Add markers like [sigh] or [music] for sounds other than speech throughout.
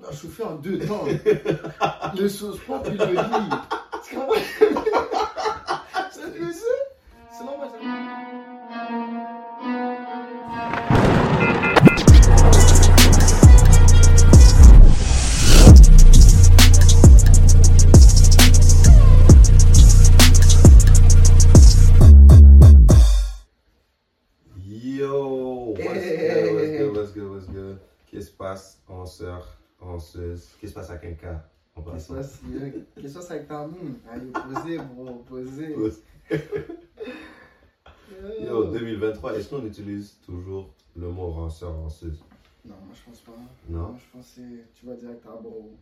doit chauffer en deux temps. [laughs] le sauce propre, puis le riz. En Qu'est-ce passant? que avec ta moune? Allez, posez, bro, posez. Yo, 2023, est-ce qu'on utilise toujours le mot ranceur, ranceuse? Non, moi je pense pas. Non? je pense que tu vas direct à bro.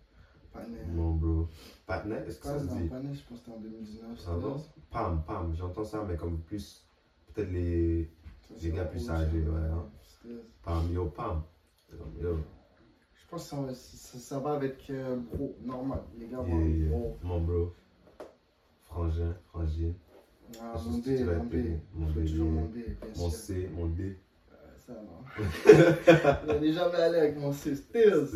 Panet. Non, bro. Patnet, est-ce que ça se dit? je pense que c'était en 2019. Ah bon? Pam, pam, j'entends ça, mais comme plus, peut-être les Les gars plus âgés, ouais, hein. pam, yo, pam. Yo, pense que ça, va- ça, ça va avec euh, bro, normal. Les gars yeah, vont yeah. bro. mon bro. Frangin, frangine. Ah, mon B, mon B. Mon B, mon B, Mon. C, mon D. Euh, Ça, non. [laughs] On n'est jamais allé avec mon C, stills.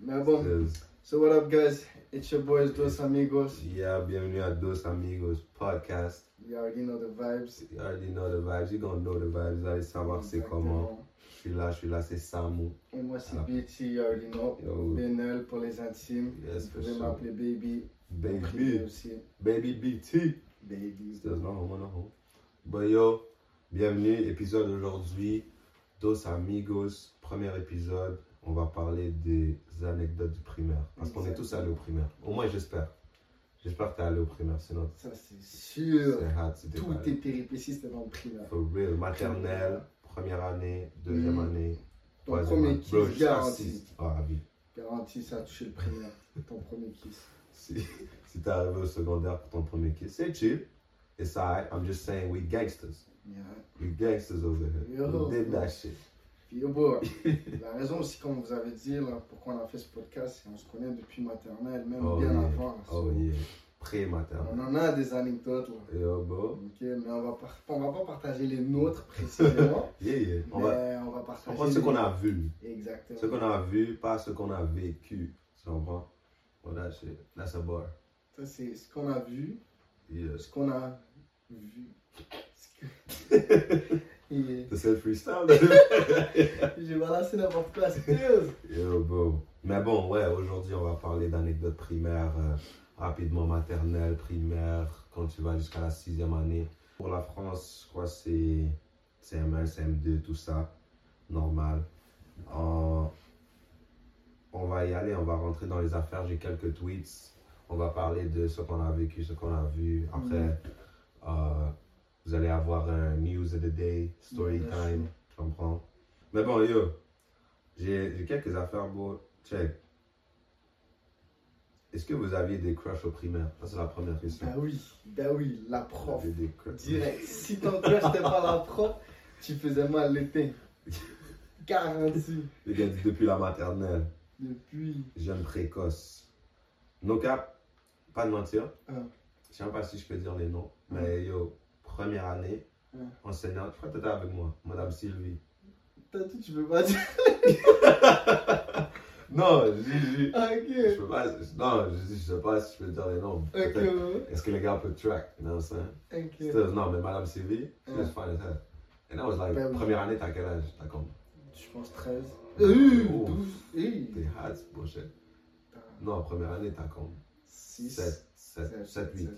Mais bon, euh, so what up, guys? It's your boys, Dos Amigos. Yeah, bienvenue à Dos Amigos Podcast. You already know the vibes. You already know the vibes, you gonna know the vibes, vous allez savoir c'est comment. Suis là, c'est Samu. Et moi, c'est. BT, you already know. Benel pour les intimes. yes, Vous pouvez m'appeler Baby. Baby, aussi. baby BT. Baby. Still no homo, no homo. But yo, bienvenue, épisode aujourd'hui, Dos Amigos, premier épisode. On va parler des anecdotes du primaire. Parce qu'on est tous allés au primaire. Au moins, j'espère. J'espère que t'es allé au primaire, sinon Ça, c'est sûr. c'est Toutes allé. tes péripéties, c'était dans le primaire. For real. Maternelle, première année, deuxième Mm. année. Ton troisième premier année. kiss Bro, garanti. Ah, oui. Garanti, ça a touché le primaire. [laughs] Ton premier kiss. Si, [laughs] si t'es arrivé au secondaire pour ton premier kiss, c'est chill. It's alright. I'm just saying, we gangsters. Yeah. We gangsters over here. Yo. We did that shit. Puis, yo, bro, [laughs] la raison aussi, comme vous avez dit, là, pourquoi on a fait ce podcast, c'est qu'on se connaît depuis maternelle, même Oh, bien yeah. avant. là. Oh So, yeah. On en a des anecdotes, là. Bro. Ok, mais on va, par- on va pas partager les nôtres précisément, [laughs] Yeah, yeah. On va on va on partager. prend ce les- qu'on a vu. Exactement. Ce qu'on a vu, pas ce qu'on a vécu. Tu comprends? Oh, that shit. That's a bar. Ça, c'est ce qu'on a vu, Yeah. ce qu'on a vu. Et C'est le freestyle. [laughs] J'ai balancé n'importe quoi, c'est. Yo, bro. Mais bon, ouais, aujourd'hui, on va parler d'anecdotes primaires, euh, rapidement maternelle, primaire, quand tu vas jusqu'à la sixième année. Pour la France, je crois c'est CM1, CM2, tout ça, normal. Euh, on va y aller, on va rentrer dans les affaires. J'ai quelques tweets. On va parler de ce qu'on a vécu, ce qu'on a vu. Après, euh, vous allez avoir un news of the day, story time, tu comprends? Mais bon, yo, j'ai j'ai quelques affaires, bro. Check. Est-ce que vous aviez des crushs au primaire? Ça, c'est la première question. Bah oui, bah oui, la prof. des crushs. Direct. Si ton crush n'était pas la prof, tu faisais mal l'été. [laughs] Garanti. Les gars, depuis la maternelle, Depuis. jeune précoce. No cap, pas de mentir. Ah. Je sais pas si je peux dire les noms. Mais yo, première année, Ah. enseignante, je crois que t'étais avec moi, Madame Sylvie. T'as dit, tu peux pas dire. [laughs] Non, je je- Ah, je peux pas, non, je dis, je sais pas si je peux dire les noms. Ok. Peut-être. Est-ce que les gars peuvent track? You know what I'm saying? Still, non, mais Madame Sylvie, she was fine as hell. And I was like, Ben première année, t'as quel âge? T'as comme, Je pense 13. Euh, Oh. 12. Eh. t'es hot, bullshit. Non, première année, t'as comme 6. 7, 7, 7, 8.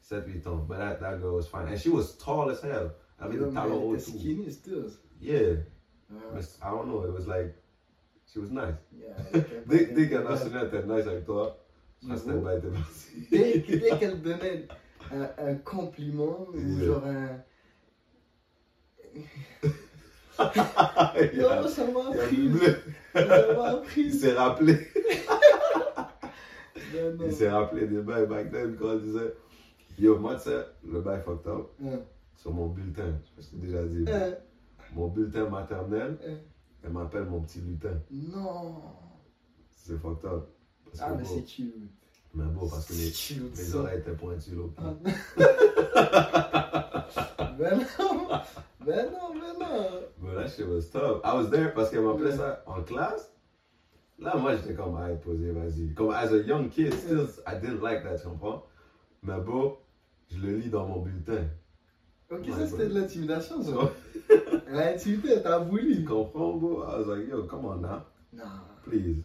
7, 8 ans. But that, that girl was fine. And she was tall as hell. Elle avait des talons hauts skinny still. Yeah. Ah, I don't know, it was like, she was nice. yeah, [laughs] était nice avec toi, je Mhm. restais pas été parti. Dès, dès qu'elle donnait un, un compliment ou genre un. il, [laughs] Non, a, ça m'a il, appris. Ça m'a il appris. s'est rappelé. [laughs] Non, non. Il s'est rappelé des bails back then quand on disait Yo, moi, tu sais, le bail fucked up Hein, sur mon bulletin. Je t'ai déjà dit. hein, Mon bulletin maternel, hein. Elle m'appelle mon petit lutin. Non. C'est fucked up. Parce Ah, que mais c'est cute. mais bon, parce que mes, cute. mes ça. oreilles étaient pointues là. Ah. [laughs] Ben non. Ben non, ben non. But that shit was tough. I was there parce qu'elle m'appelait ça en classe. Là, moi, j'étais comme, ah, posé, vas-y. Comme, as a young kid, still, I didn't like that, tu comprends? Mais bon, je le lis dans mon bulletin. Ok, ça c'était de l'intimidation, ça. L'intimidation, [laughs] t'as Tu voulu. comprends, bro? I was like, yo, come on now, Non. please.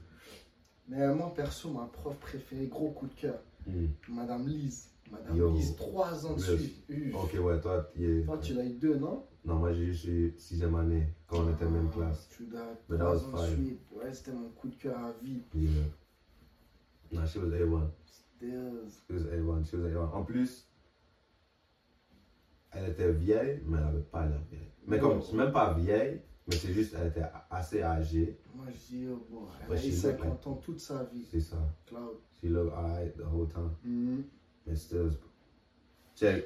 Mais euh, moi, perso, ma prof préférée, gros coup de cœur, Hmm. Madame Lise. Madame Yo. Lise, trois ans de suite. Ok, ouais, toi, tu es. Toi, tu l'as eu deux, non? Non, moi, j'ai juste eu sixième année quand on était en même Ah, classe. Tu l'as trois ans de suite. Ouais, c'était mon coup de cœur à vie. Euh, non, she was A1. C'était. euh, She was A1, she was A1. En plus, elle était vieille, mais elle n'avait pas l'air vieille. Mais comme, c'est même pas vieille, mais c'est juste, elle était assez âgée. Moi, je dis, oh, bon, elle a eu she look 50 ans toute sa vie. C'est ça. Cloud. She looked alright the whole time. Mais still, check.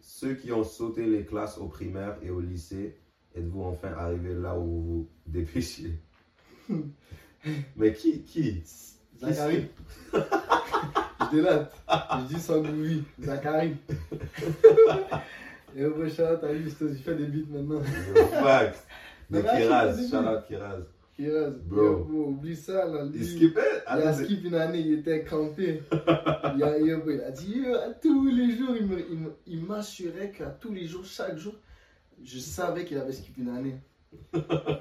Ceux qui ont sauté les classes au primaire et au lycée, êtes-vous enfin arrivés là où vous vous dépêchiez? [laughs] mais qui, qui? Zachary. je délate. [laughs] Je dis sans oui. Zachary. [laughs] Et au t'as vu, je fais des beats maintenant. [laughs] Fact. [laughs] Mais Kiraz, shout out Kiraz. Kiraz. Bro. Yo, bro, oublie ça, là. lui, Il skippait? Il a Attends, skip une année, il était campé. il, a, yo, bro, il a dit, yo, à tous les jours, il me- il il m'assurait qu'à tous les jours, chaque jour, je savais qu'il avait skip une année. [laughs]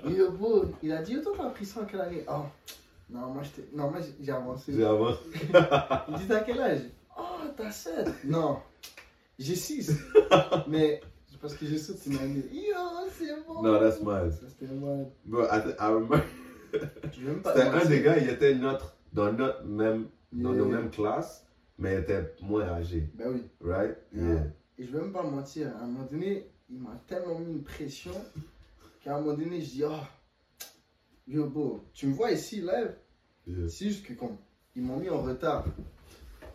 Yo, bro, il a dit, toi, t'as appris ça en quelle année? Oh, non, moi, non, moi, j'ai- j'ai avancé. J'ai avancé. Il dit, t'as quel âge? Oh, t'as 7. Non, j'ai [laughs] 6. Mais parce que j'ai sauté une année. Yo, c'est bon. No, that's mad. C'était moi. Bro, I, I remember, [laughs] c'était un des gars, il était notre, dans, notre même, dans nos Yeah. mêmes classes, mais il était moins âgé. Ben oui. Right? Yeah. Yeah. Et je vais même pas mentir, à un moment donné, il m'a tellement mis une pression qu'à un moment donné, je dis, oh, yo, beau, tu me vois ici, live, Yeah. c'est juste que comme, ils m'ont mis en retard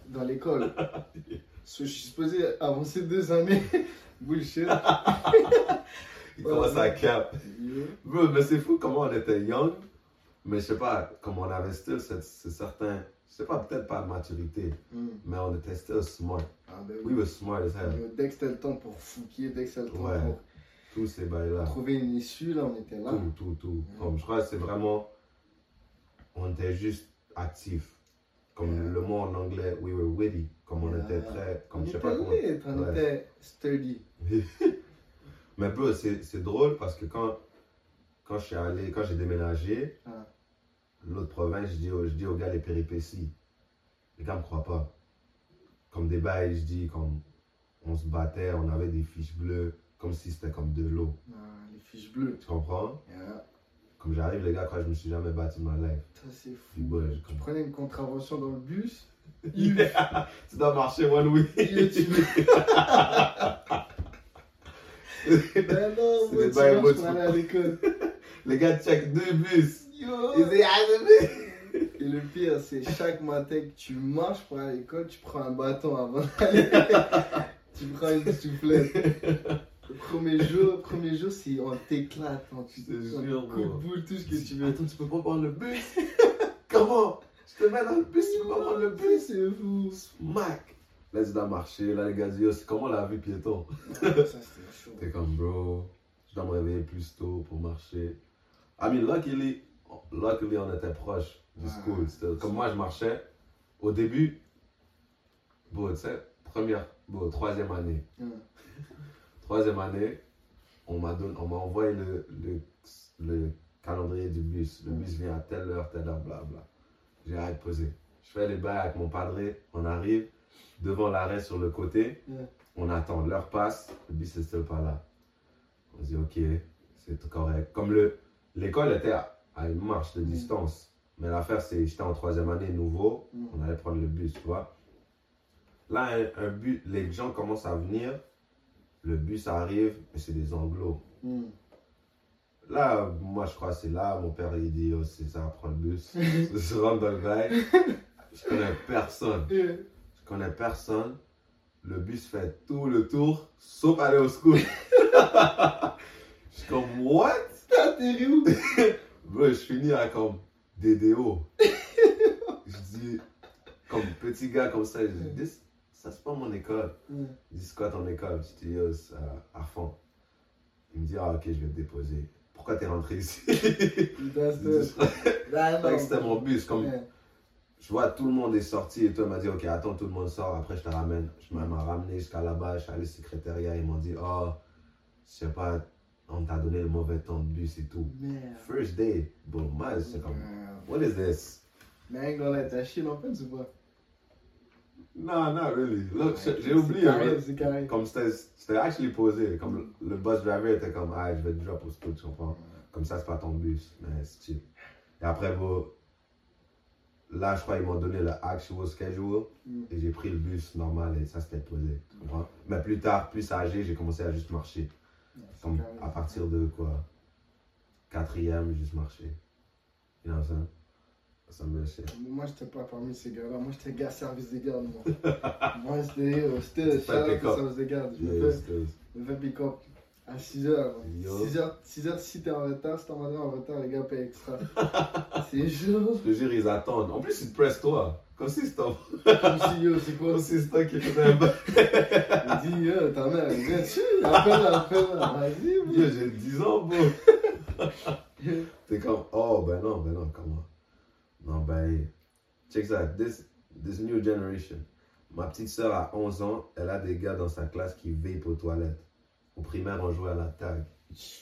dans l'école. [laughs] Je suis supposé avancer deux années. [laughs] Bullshit. [laughs] Il commence à cap. Yeah. Mais c'est fou comment on était young, mais je sais pas, comment on avait still cette, ce certain, je sais pas, peut-être pas de maturité, Hmm. mais on était still smart. Ah, ben We oui. were smart as hell. Dès que c'était le temps pour fouquer, dès que c'était le temps Ouais. pour Tous ces bails-là. trouver une issue, là, on était là. Tout, tout, tout. Comme, je crois que c'est vraiment. On était juste actifs. Comme Yeah. le mot en anglais, we were witty. Comme on Yeah. était très. Comme on je sais pas comment. on Ouais. était sturdy. [laughs] Mais bro, c'est c'est drôle parce que quand, quand je suis allé, quand j'ai déménagé, Ah. l'autre province, je dis, je dis aux gars les péripéties. Les gars me croient pas. Comme des bails, je dis, comme on se battait, on avait des fiches bleues, comme si c'était comme de l'eau. Ah, les fiches bleues. Tu comprends? Yeah. Comme j'arrive, les gars, que je me suis jamais battu de ma life. C'est fou. Je Tu prenais une contravention dans le bus. Yeah. tu dois marcher one way. Il tu [laughs] Ben non, C'est moi, tu marches mots, pour tu aller à l'école. [laughs] Les gars check deux bus. Yo. Ils disent, ah. Et le pire, c'est chaque matin que tu marches pour aller à l'école, tu prends un bâton avant d'aller. [laughs] tu prends une soufflette. Premier jour, premier jour, c'est on t'éclate, on te jure, coup de boule, tout ce que tu veux. Attends, tu peux pas prendre le bus? [laughs] Comment? Je te mets dans le bus, tu peux pas prendre le bus? C'est fou. Smack tu dois marcher. Là, les gars c'est comment la vie piéton? Ça, [laughs] c'était chaud. T'es comme, bro, je dois me réveiller plus tôt pour marcher. I mean, luckily, luckily on était proche du school. Comme moi, je marchais. Au début, bon, tu sais, première, bon, troisième année. Troisième année, on m'a donné, on m'a envoyé le, le, le calendrier du bus. Le bus vient à telle heure, telle heure, blabla. J'ai arrêté de poser. Je fais les bails avec mon padré, on arrive devant l'arrêt sur le côté, on attend, l'heure passe, le bus n'est still pas là. On se dit ok, c'est correct. Comme le, l'école était à, à une marche de distance, mais l'affaire c'est, j'étais en troisième année nouveau, on allait prendre le bus, tu vois. Là, un, un bus, les gens commencent à venir, le bus arrive, et c'est des anglos. Hmm. Là, moi, je crois que c'est là, mon père, il dit, oh, c'est ça, prends le bus. [laughs] [laughs] je rentre dans le bail. Je connais personne. Je connais personne. Le bus fait tout le tour, sauf aller au school. [laughs] je suis comme, what? T'as atterri où? Bro, je finis à comme DDO. je dis, comme petit gars comme ça, je dis, This- ça c'est pas mon école. Ouais. Il dit, c'est quoi ton école? Je dis, Yo, c'est à- à fond. Il me dit, ah ok, je vais te déposer. pourquoi t'es rentré ici? [laughs] Je c'était. Mon bus. Comme, je vois, tout le monde est sorti et toi, il m'a dit, ok, attends, tout le monde sort, après je te ramène. Je m'ai ramené jusqu'à là-bas, je suis allé au secrétariat, ils m'ont dit, oh, je sais pas, on t'a donné le mauvais temps de bus et tout. First day, bon, moi, c'est comme, what is this? Mais Non, not really. Look, j'ai j'ai oublié, carré, comme c'était actually posé, comme le, bus driver était comme, ah, je vais te drop au spot, tu comprends? Comme ça, c'est pas ton bus, mais c'est chill. Et après, bon, là, je crois qu'ils m'ont donné le actual schedule Mm. et j'ai pris le bus normal et ça, c'était posé, tu comprends? Mais plus tard, plus âgé, j'ai commencé à juste marcher. Comme carré. à partir de quoi? Quatrième, juste marcher. You know what I'm saying? Ça me laissait. Moi, j'étais pas parmi ces gars-là. Moi, j'étais gars service des gardes, moi. [laughs] moi, c'était euh, c'était au service des gardes. Je me fais- je me fais pick-up à 6h. Yo. 6h, 6h si t'es en retard, si t'es en en retard, les gars payent extra. [laughs] c'est chaud. Je te jure, ils attendent. En plus, ils te pressent toi. Comme si c'était yo, c'est quoi? Comme si c'était toi qui faisais un bail. Il dit, yo, ta mère, elle vient dessus. Appelle-la, appelle-la. Vas-y, Yo, j'ai 10 ans, bro. [laughs] T'es comme, oh, ben non, ben non, comment? Non, ben, check ça. This, this new generation. Ma petite soeur a 11 ans, elle a des gars dans sa classe qui vape aux toilettes. Au primaire, on jouait à la tag.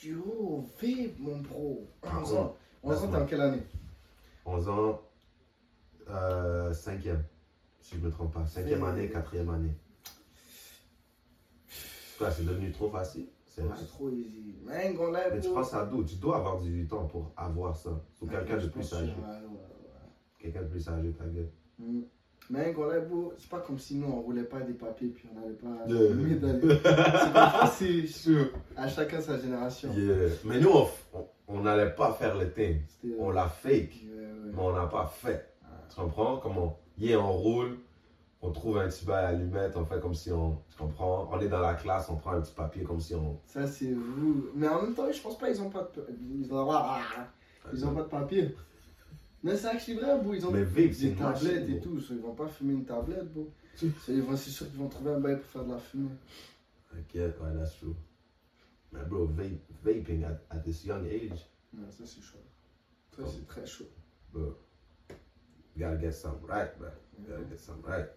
Yo, vape, mon bro. Par 11 ans. 11 ans, t'es en quelle année? 11 ans, euh, 5e, si je me trompe pas. 5e Mais- année, 4e année. C'est devenu trop facile? C'est Ouais, trop easy. Mais tu penses à d'où Tu dois avoir 18 ans pour avoir ça. Ou quelqu'un de plus âgé. Quelqu'un de plus âgé, ta gueule. Mm. Mais c'est pas comme si nous on roulait pas des papiers puis on n'avait pas Yeah. [laughs] C'est Sûr. à chacun sa génération. Yeah. Mais nous, on n'allait pas faire le thing. C'était- On l'a fake, ouais. mais on n'a pas fait. Tu comprends? Comment Yeah, on roule, on trouve un petit bail à allumette, on fait comme si on. Tu comprends? On est dans la classe, on prend un petit papier comme si on. Ça c'est vous. Mais en même temps, je pense pas ils ont pas de ils ont, ah, ils ont pas de papier. Mais c'est actually vrai, bro. Ils ont Mais vape, c'est des tablettes et tout. so Ils vont pas fumer une tablette, bro. So, ils vont- C'est sûr qu'ils vont trouver un bail pour faire de la fumée. Ok, ouais, that's true. Mais bro, vape, vaping at, at this young age, Ouais, ça c'est chaud. Ça c'est très chaud. bro, you gotta get some right. You gotta get some right.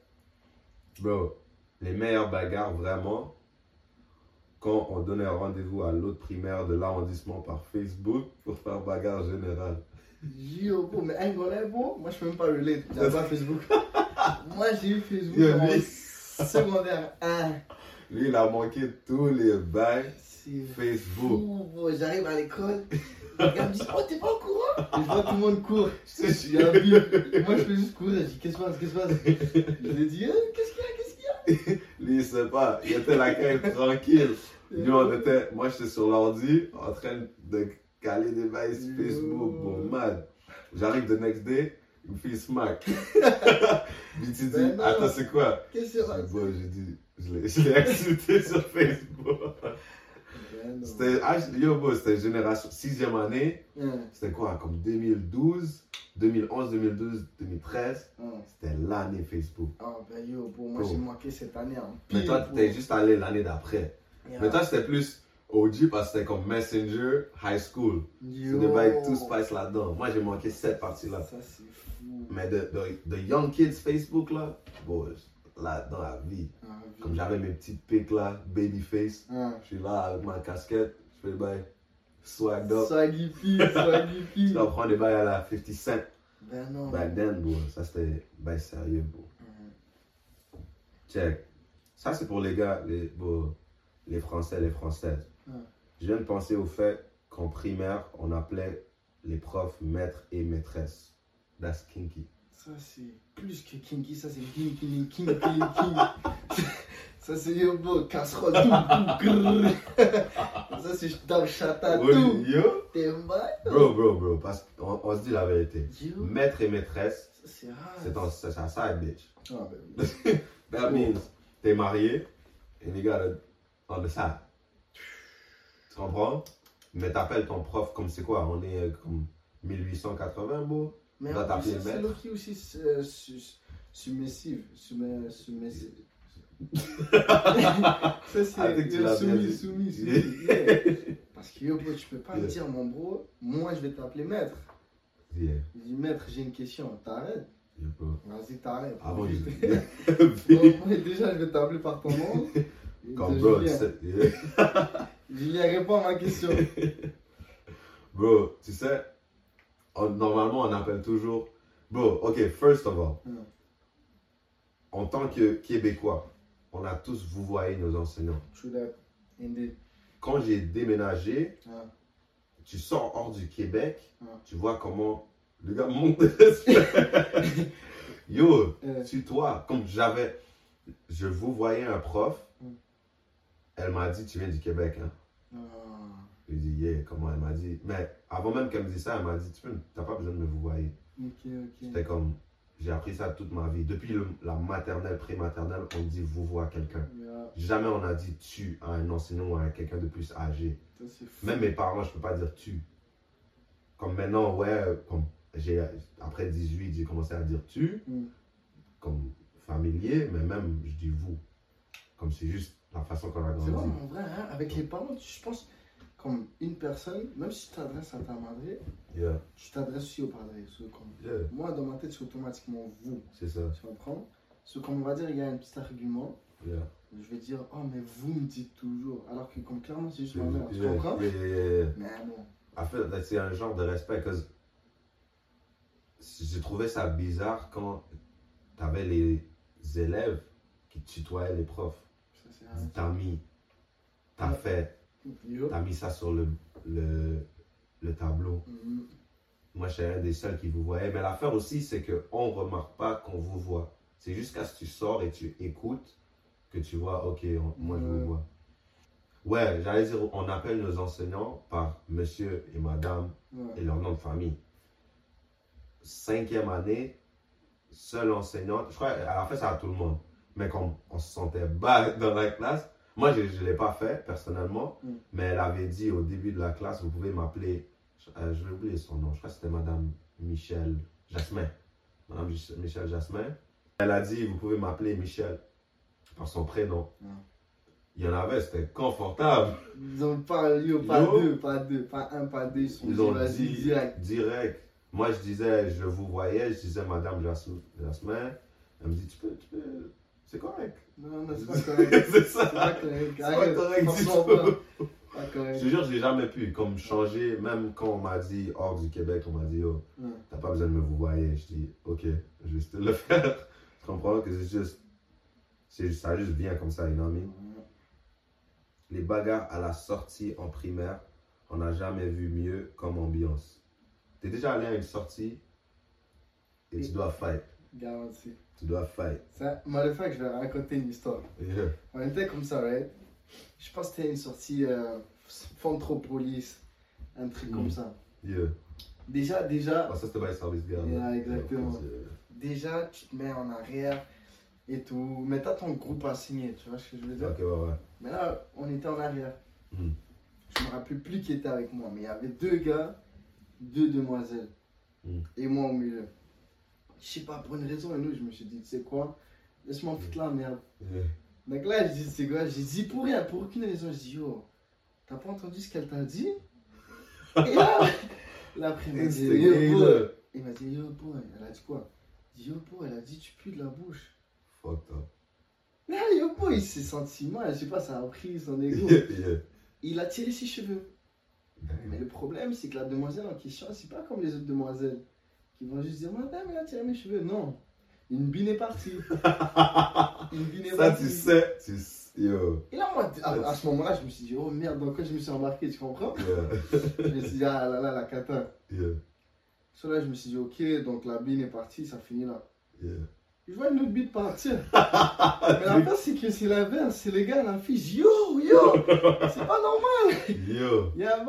Bro, les meilleures bagarres, vraiment, quand on donnait un rendez-vous à l'autre primaire de l'arrondissement par Facebook pour faire bagarre générale. Yo, bro, mais Angola, bro, moi je peux même pas relate. J'ai pas Facebook. [laughs] moi j'ai eu Facebook Yo, en lui. secondaire 1. Lui, il a manqué tous les bails Facebook. J'arrive à l'école. Le gars me dit, oh, t'es pas au courant? Et [laughs] je vois tout le monde court. Y a un. Moi je fais juste courir. Je dis, qu'est-ce qui se passe? Qu'est-ce qui se passe? Je lui dis, Eh, qu'est-ce qu'il y a? Qu'est-ce qu'il y a? [laughs] Lui, il sait pas. Il était la caille tranquille. Nous, on était, moi, j'étais sur l'ordi en train de caler des bails Facebook. Bon, mad. J'arrive the next day, il me fait smack. [laughs] Puis tu dis, Ben attends, c'est quoi? Qu'est-ce qui se C'est bon, j'ai dit, je l'ai insulté sur Facebook. Ben. C'était, ah, yo, bro, c'était génération, sixième année. Hein, C'était quoi, comme 2012, 2011, 2012, 2013. hein. C'était l'année Facebook. Oh, ben yo, bro, moi j'ai manqué cette année en Mais toi, t'es juste allé l'année d'après. Yeah. Mais toi, c'était plus OG parce que c'était comme Messenger, High School. C'est des bails tout spice là-dedans. Moi, j'ai manqué cette partie-là. Ça c'est fou. Mais de, de, de Young Kids Facebook, là, bon, là, dans la vie. Ah. Comme j'avais mes petites pics là, babyface. Hein. Je suis là avec ma casquette, je fais le bail swagged up. Swaggy P, [laughs] Swaggy P. Je prends des bails à la 50 Cent. Ben non. Back then, bro, ça c'était bail sérieux, bro. Hum. Check. Ça, c'est pour les gars, les, bro, les Français, les Françaises. Je viens de penser au fait qu'en primaire, on appelait les profs maîtres et maîtresses. That's kinky. Ça c'est plus que kinky, ça c'est king, king, king, king, king. Ça c'est yo, bro, casserole, tout. Ça c'est je tape chata, tout. yo? T'es mal. Bro, bro, bro, parce qu'on on se dit la vérité. Yo, Maître et maîtresse, c'est sa side bitch. Ah ben oui. [laughs] That means t'es marié and you gotta on the side. Tu comprends? Mais t'appelles ton prof comme c'est quoi? On est euh, comme 1880, bro? Mais en plus, c'est. Loki aussi euh, su- submissive. Submissive. [laughs] ça c'est euh, bien soumis, dit. soumis, Yeah. soumis. [laughs] yeah. Parce que yo, bro, tu peux pas me dire, mon bro, moi je vais t'appeler maître. Yeah, Je dis, maître, j'ai une question, t'arrêtes. Vas-y, t'arrêtes. Je. [laughs] Moi, déjà, je vais t'appeler par ton nom. Comme bro, tu sais. [laughs] Julien, réponds à ma question. [laughs] Bro, tu sais, on- normalement, on appelle toujours. Bro, ok, first of all, Mm. en tant que Québécois, on a tous vous voyez nos enseignants. True that. Indeed. Quand j'ai déménagé, Ah. tu sors hors du Québec, Mm. tu vois comment le gars monte. [laughs] Yo, Euh, tutoie. Comme j'avais, je vous voyais un prof. elle m'a dit, tu viens du Québec, hein? ah. Je lui ai dit, yeah, comment elle m'a dit? Mais avant même qu'elle me dise ça, elle m'a dit, tu n'as pas besoin de me vous voyer. Ok, ok. C'était comme, j'ai appris ça toute ma vie. Depuis le- la maternelle, pré-maternelle, on dit vous voit quelqu'un. Yeah, Jamais on a dit tu à un enseignant ou à quelqu'un de plus âgé. ça. Même mes parents, je peux pas dire tu. Comme maintenant, ouais, comme j'ai après 18, j'ai commencé à dire tu, Mm. comme familier, mais même je dis vous. Comme c'est juste la façon qu'on a C'est vrai, grandi. mais en vrai, hein, avec les parents, tu- je pense, comme une personne, même si tu t'adresses à ta madre, Yeah, tu t'adresses aussi au padre. So, comme, yeah, moi, dans ma tête, c'est automatiquement vous. c'est ça. Tu comprends? Ce comme on va dire, il y a un petit argument. Yeah. Je vais dire, oh, mais vous me dites toujours. Alors que, comme clairement, c'est juste ma mère. Tu comprends? Mais bon. En fait, c'est un genre de respect. J'ai trouvé ça bizarre quand t'avais les élèves qui tutoyaient les profs. C'est T'as mis, t'as fait, t'as mis ça sur le, le, le tableau. Mhm. Moi, je suis un des seuls qui vous voyait. Mais l'affaire aussi, c'est qu'on ne remarque pas qu'on vous voit. C'est jusqu'à ce que tu sors et tu écoutes que tu vois, ok, on- moi je vous vois. Ouais, j'allais dire, on appelle nos enseignants par monsieur et madame Ouais. et leur nom de famille. Cinquième année, seule enseignante, je crois, elle a fait ça à tout le monde, mais comme on se sentait bas [laughs] dans la classe, moi je ne l'ai pas fait personnellement, Mm. mais elle avait dit au début de la classe, vous pouvez m'appeler, euh, je vais oublier son nom, je crois que c'était Madame Michel Jasmin. Madame Mich- Michel Jasmin. Elle a dit, vous pouvez m'appeler Michel par son prénom. Mm. Il y en avait, c'était confortable. Ils ont pas, yo, pas Yo. deux, pas deux, pas un, pas deux. Ils sont Ils ont dit direct. direct. Moi, je disais, je vous voyais, je disais, Madame Jasmin. Elle me dit, tu peux, tu peux, c'est correct. Non, non, c'est pas [laughs] correct. c'est C'est ça. pas correct. C'est pas correct du tout. pas. Pas Je correct. te jure, j'ai jamais pu, comme changer, même quand on m'a dit hors du Québec, on m'a dit, oh, Ouais. t'as pas besoin de me vous voyer. Je dis, ok, je vais juste te le faire. [laughs] Tu comprends que c'est juste, c'est juste- ça juste vient comme ça, you know what I mean? Les bagarres à la sortie en primaire, on n'a jamais vu mieux comme ambiance. T'es déjà allé à une sortie et tu dois fight. Garanti. Tu dois fight. Ça, maléfique, je vais raconter une histoire. Yeah. On était comme ça, right? Je pense que c'était une sortie euh, Fantropolis, un truc Mm. comme ça. Yeah. Déjà, déjà, Ah, ça, c'était by Service Girl. Yeah, là. exactement. Déjà, tu te mets en arrière et tout. Mais t'as ton groupe à signer, tu vois ce que je veux dire? Ok, ouais, ouais. Mais là, on était en arrière. Mm. Je me rappelle plus qui était avec moi, mais il y avait deux gars, deux demoiselles. Mm. Et moi au milieu. Je sais pas, pour une raison une autre, je me suis dit, tu sais quoi, laisse-moi foutre la merde. Yeah. Donc là, je dis, c'est quoi J'ai dit pour rien, pour aucune raison. Je dis, yo, t'as pas entendu ce qu'elle t'a dit? Et là, [laughs] là après, il m'a dit, yo, bro. Instigator. Il m'a dit, yo, bro, elle a dit quoi? Il dit, yo, elle a dit, tu pues de la bouche. Fucked up. Là, yo, il s'est senti mal, je sais pas, ça a pris son [laughs] ego. Yeah. Il a tiré ses cheveux. Mais le problème, c'est que la demoiselle en question, c'est pas comme les autres demoiselles qui vont juste dire Madame, elle a tiré mes cheveux. Non. Une bine est partie. [laughs] Une bine est Ça, partie. tu sais. Tu... sais- Yo. Et là, moi, à, à ce moment-là, je me suis dit Oh merde, dans quoi je me suis embarqué, tu comprends? Yeah. [laughs] Je me suis dit Ah là là, la cata. Yeah. Sur là, je me suis dit Ok, donc la bine est partie, ça finit là. Yeah. Je vois une autre bite partir. [laughs] Mais la fin, c'est que c'est l'inverse. C'est les gars, la fille, Yo, yo, c'est pas normal. Yo. Yeah.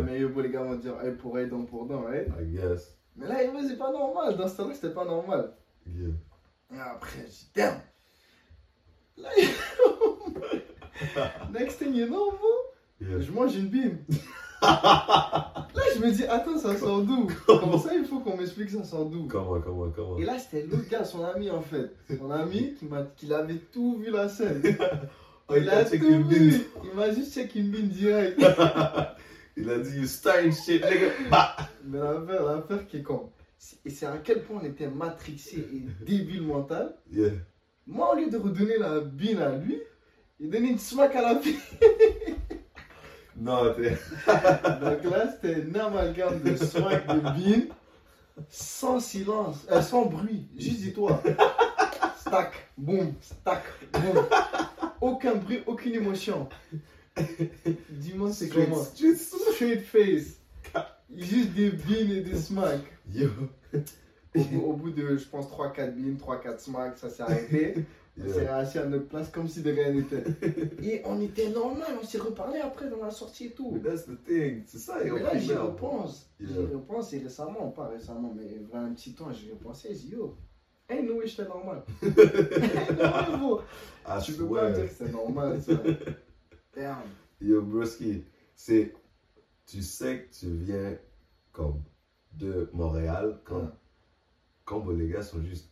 Mais yo, les gars vont dire Hey, pour dent pour dent, right? I guess. Mais là, yo, c'est pas normal. Dans ce temps-là, c'était pas normal. Yeah. Et après, je dis, damn. Là, [laughs] next thing you know, Yeah. je mange une bine. [laughs] Là, je me dis, attends, ça sort d'où? [laughs] Comme ça, il faut qu'on m'explique ça sort d'où. Comment, comment, comment? Et là, c'était l'autre gars, son ami en fait. Son ami qui, m'a, qui avait tout vu la scène. Oh, il Il a tout vu. Il m'a juste check une bin direct. Il a dit, you starting shit, nigga. Bah. Mais l'affaire, l'affaire qui est con. Et c'est à quel point on était matrixé et débile mental. Yeah. Moi, au lieu de redonner la bine à lui, il donnait une smack à la fille. [laughs] Non, t'es. Donc là, c'était un amalgame de smack de bine, sans silence, euh, sans bruit. Juste dis-toi. Stack, boum, stack, boum. Aucun bruit, aucune émotion. [laughs] Dis-moi, c'est comment? street- Straight face. Juste des bines et des smacks. Yo. Au bout, au bout de, je pense, 3-4 bines, 3-4 smacks, ça s'est arrêté. [laughs] On s'est assis à notre place comme si de rien n'était. Et on était normal, on s'est reparlé après dans la sortie et tout. But that's the thing. C'est ça, Mais là, j'y repense. J'y repense et récemment, pas récemment, mais il y a un petit temps, j'y repensais. J'ai dit, yo, hey, no way, j'étais normal. hey, no way, bro. I Tu peux pas dire que c'était normal, ça. [laughs] Damn. Yo, broski, c'est. Tu sais que tu viens comme de Montréal quand, Ouais. quand les gars sont juste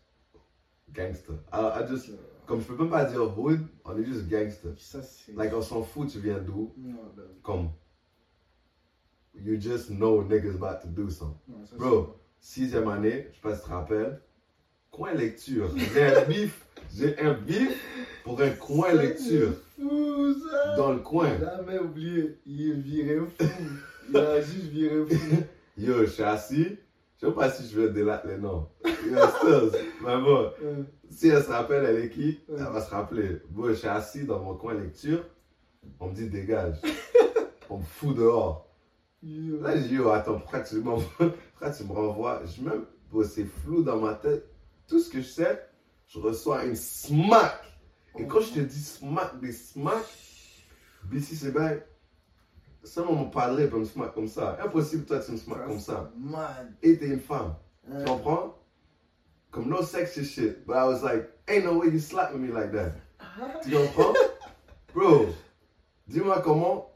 gangsters. I, I just, comme je peux même pas dire hood, on est juste gangsters. Ça, c'est. Like, on s'en fout, tu viens d'où. Ben, Comme. You just know niggas about to do something. Bro, sixième année, je sais pas si tu te rappelles, coin lecture. [laughs] Un bif, j'ai un bif pour un coin lecture. fou, ça. Dans le coin. Jamais oublié, il est viré fou. Il a juste viré fou. [laughs] Yo, je suis assis. Je sais pas si je vais délater les noms. Euh, si elle se rappelle, elle est qui? Elle va se rappeler. Bon, je suis assis dans mon coin lecture. On me dit dégage. [laughs] On me fout dehors. yo. Là, je dis, yo, attends, pourquoi tu, m'envoies- [laughs] pourquoi tu me renvoies? Je même, bon, c'est flou dans ma tête. Tout ce que je sais, je reçois une smack. Et quand je te dis smack, des smack, BC, c'est bien. Seulement mon padre peut me smack comme ça. Impossible, toi, tu me smack comme ça. Man. Et t'es une femme. Tu comprends? Comme no sexy shit. But I was like, ain't no way you slapping me like that. Tu comprends? [laughs] Bro, dis-moi comment.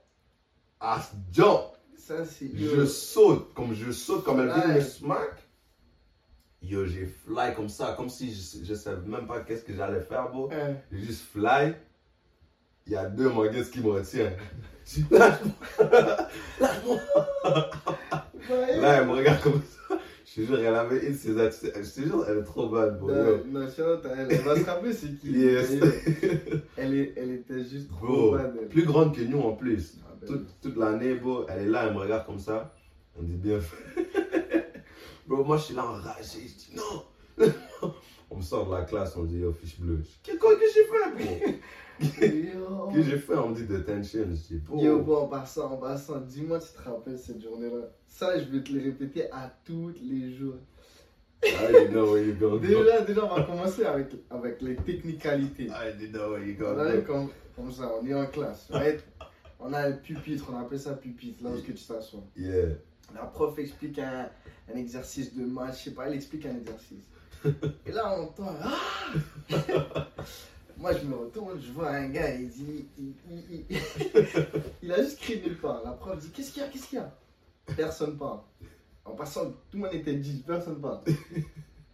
I jump. Ça. Je saute. Comme je saute, comme elle vient me smack. Yo, j'ai fly comme ça. Comme si je, je savais même pas qu'est-ce que j'allais faire, bro. J'ai juste fly. Il y a deux mangas qui me retiennent. [laughs] Lâche-moi. [laughs] Lâche-moi. Ouais. Là, elle me regarde comme ça. Je te jure, elle avait une de ses attitudes. Je te jure, elle est trop bonne, bro. Non, non, shout-out à elle. Va se rappeler c'est qui. Yes. Elle, elle est- elle était juste trop Bro, elle. plus grande que nous en plus. Ah, ben, Toute, toute l'année, bro, elle est là, elle me regarde comme ça. Me dit bien fait. [laughs] bro, moi je suis là enragé. Je dis non. [laughs] on me sort de la classe, on me dit yo, fiche bleue. Qu'est-ce que j'ai fait, bro? Que j'ai fait On me dit detention. Je dis, bro. Yo, bon, en passant, en passant, dis-moi, tu te rappelles cette journée-là? Ça, je vais te le répéter à tous les jours. I didn't know where you going. Déjà, déjà, on va commencer avec, avec les technicalités. I didn't know where you Là, going. comme, comme ça, on est en classe. right? On a un pupitre, on appelle ça pupitre, là où tu t'assois. Yeah. La prof explique un, un exercice de maths, je sais pas, elle explique un exercice. [laughs] Et là, on entend Ah [laughs] Moi, je me retourne, je vois un gars, il dit. Il, il- il- [laughs] il a juste crié nulle part. La prof dit Qu'est-ce qu'il y a Qu'est-ce qu'il y a? Personne parle. En passant, tout le monde était dit Personne parle.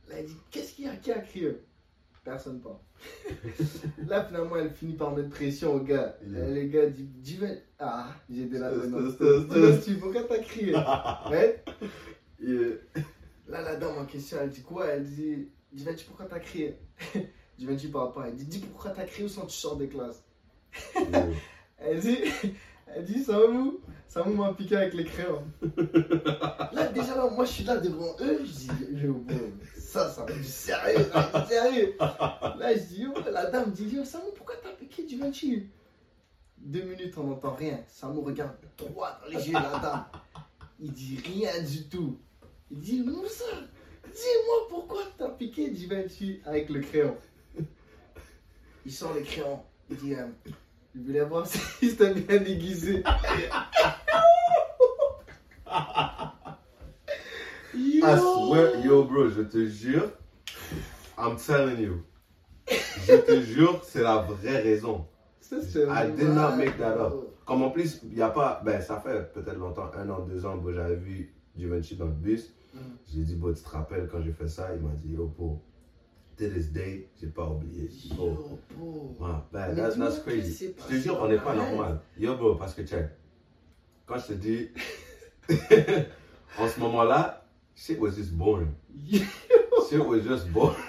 Là, elle dit Qu'est-ce qu'il y a Qui a crié? Personne parle. [laughs] Là, finalement, elle finit par mettre pression au gars. Yeah. Et le gars dit Diven. Ah, j'ai été là. Tu- Pourquoi t'as crié [laughs] Ouais. Là, la dame en question, elle dit quoi? Elle dit Diventy, pourquoi t'as crié [laughs] parle pas. Elle dit Dis pourquoi t'as crié ou sinon tu sors de classe. Yeah. Elle dit Elle dit Samou, Samou m'a piqué avec les crayons. Là, déjà, là, moi je suis là devant eux. Je dis Yo, bon, ça, ça va du sérieux, du sérieux. Là, je dis Yo, la dame dit Yo, Samou, pourquoi t'as piqué Diventy Deux minutes, on n'entend rien. Samou regarde droit dans les yeux la dame. Il dit rien du tout. Il dit Moussa, dis-moi pourquoi t'as piqué Diventy avec le crayon. Il sort le crayon. Il dit euh, Il voulait voir si c'était bien déguisé. Yo! I swear, yo, bro, je te jure, I'm telling you. Je te [laughs] jure, c'est la vraie raison. Ça, I did not make that up. Comme en plus, il n'y a pas, ben ça fait peut-être longtemps, un an, deux ans, bon, j'avais vu Givenchy dans le bus. Mm. J'ai dit, bon, tu te rappelles quand j'ai fait ça? Il m'a dit, yo, bro, To this day, j'ai pas oublié. Yo, bro. Ben, that's, crazy. Je te jure, on n'est pas normal. Yo, bro, parce que check. Quand je te dis, [laughs] [laughs] en ce moment-là, shit was just boring. Shit was just boring. [laughs]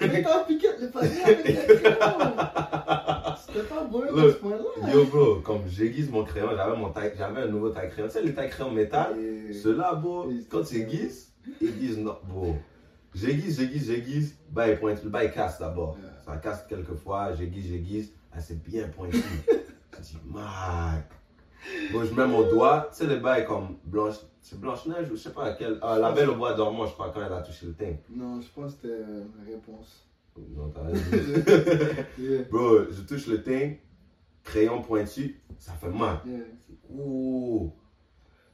C'était pas bon à Look, ce point-là. Yo, bro, comme j'aiguise mon crayon, j'avais mon taille, j'avais un nouveau taille crayon. Tu sais, les taille crayon métal, Et- ceux-là, bro, quand tu aiguises, ils aiguisent, non, bro. J'aiguise, j'aiguise, j'aiguise, bah, il pointe, bas, il casse d'abord. Yeah. Ça casse quelques fois, j'aiguise, j'aiguise, ah, c'est bien pointu. [laughs] je dis, Mac. Bon, je mets mon doigt, tu sais, le bail comme blanche, c'est Blanche-Neige ou je sais pas laquelle. Ah, la belle au bois dormant, je crois, quand elle a touché le thing. Non, je pense que c'était euh, la réponse. Non, t'as [laughs] raison. Yeah, Bro, je touche le thing, crayon pointu, ça fait mal. yeah. Ouh.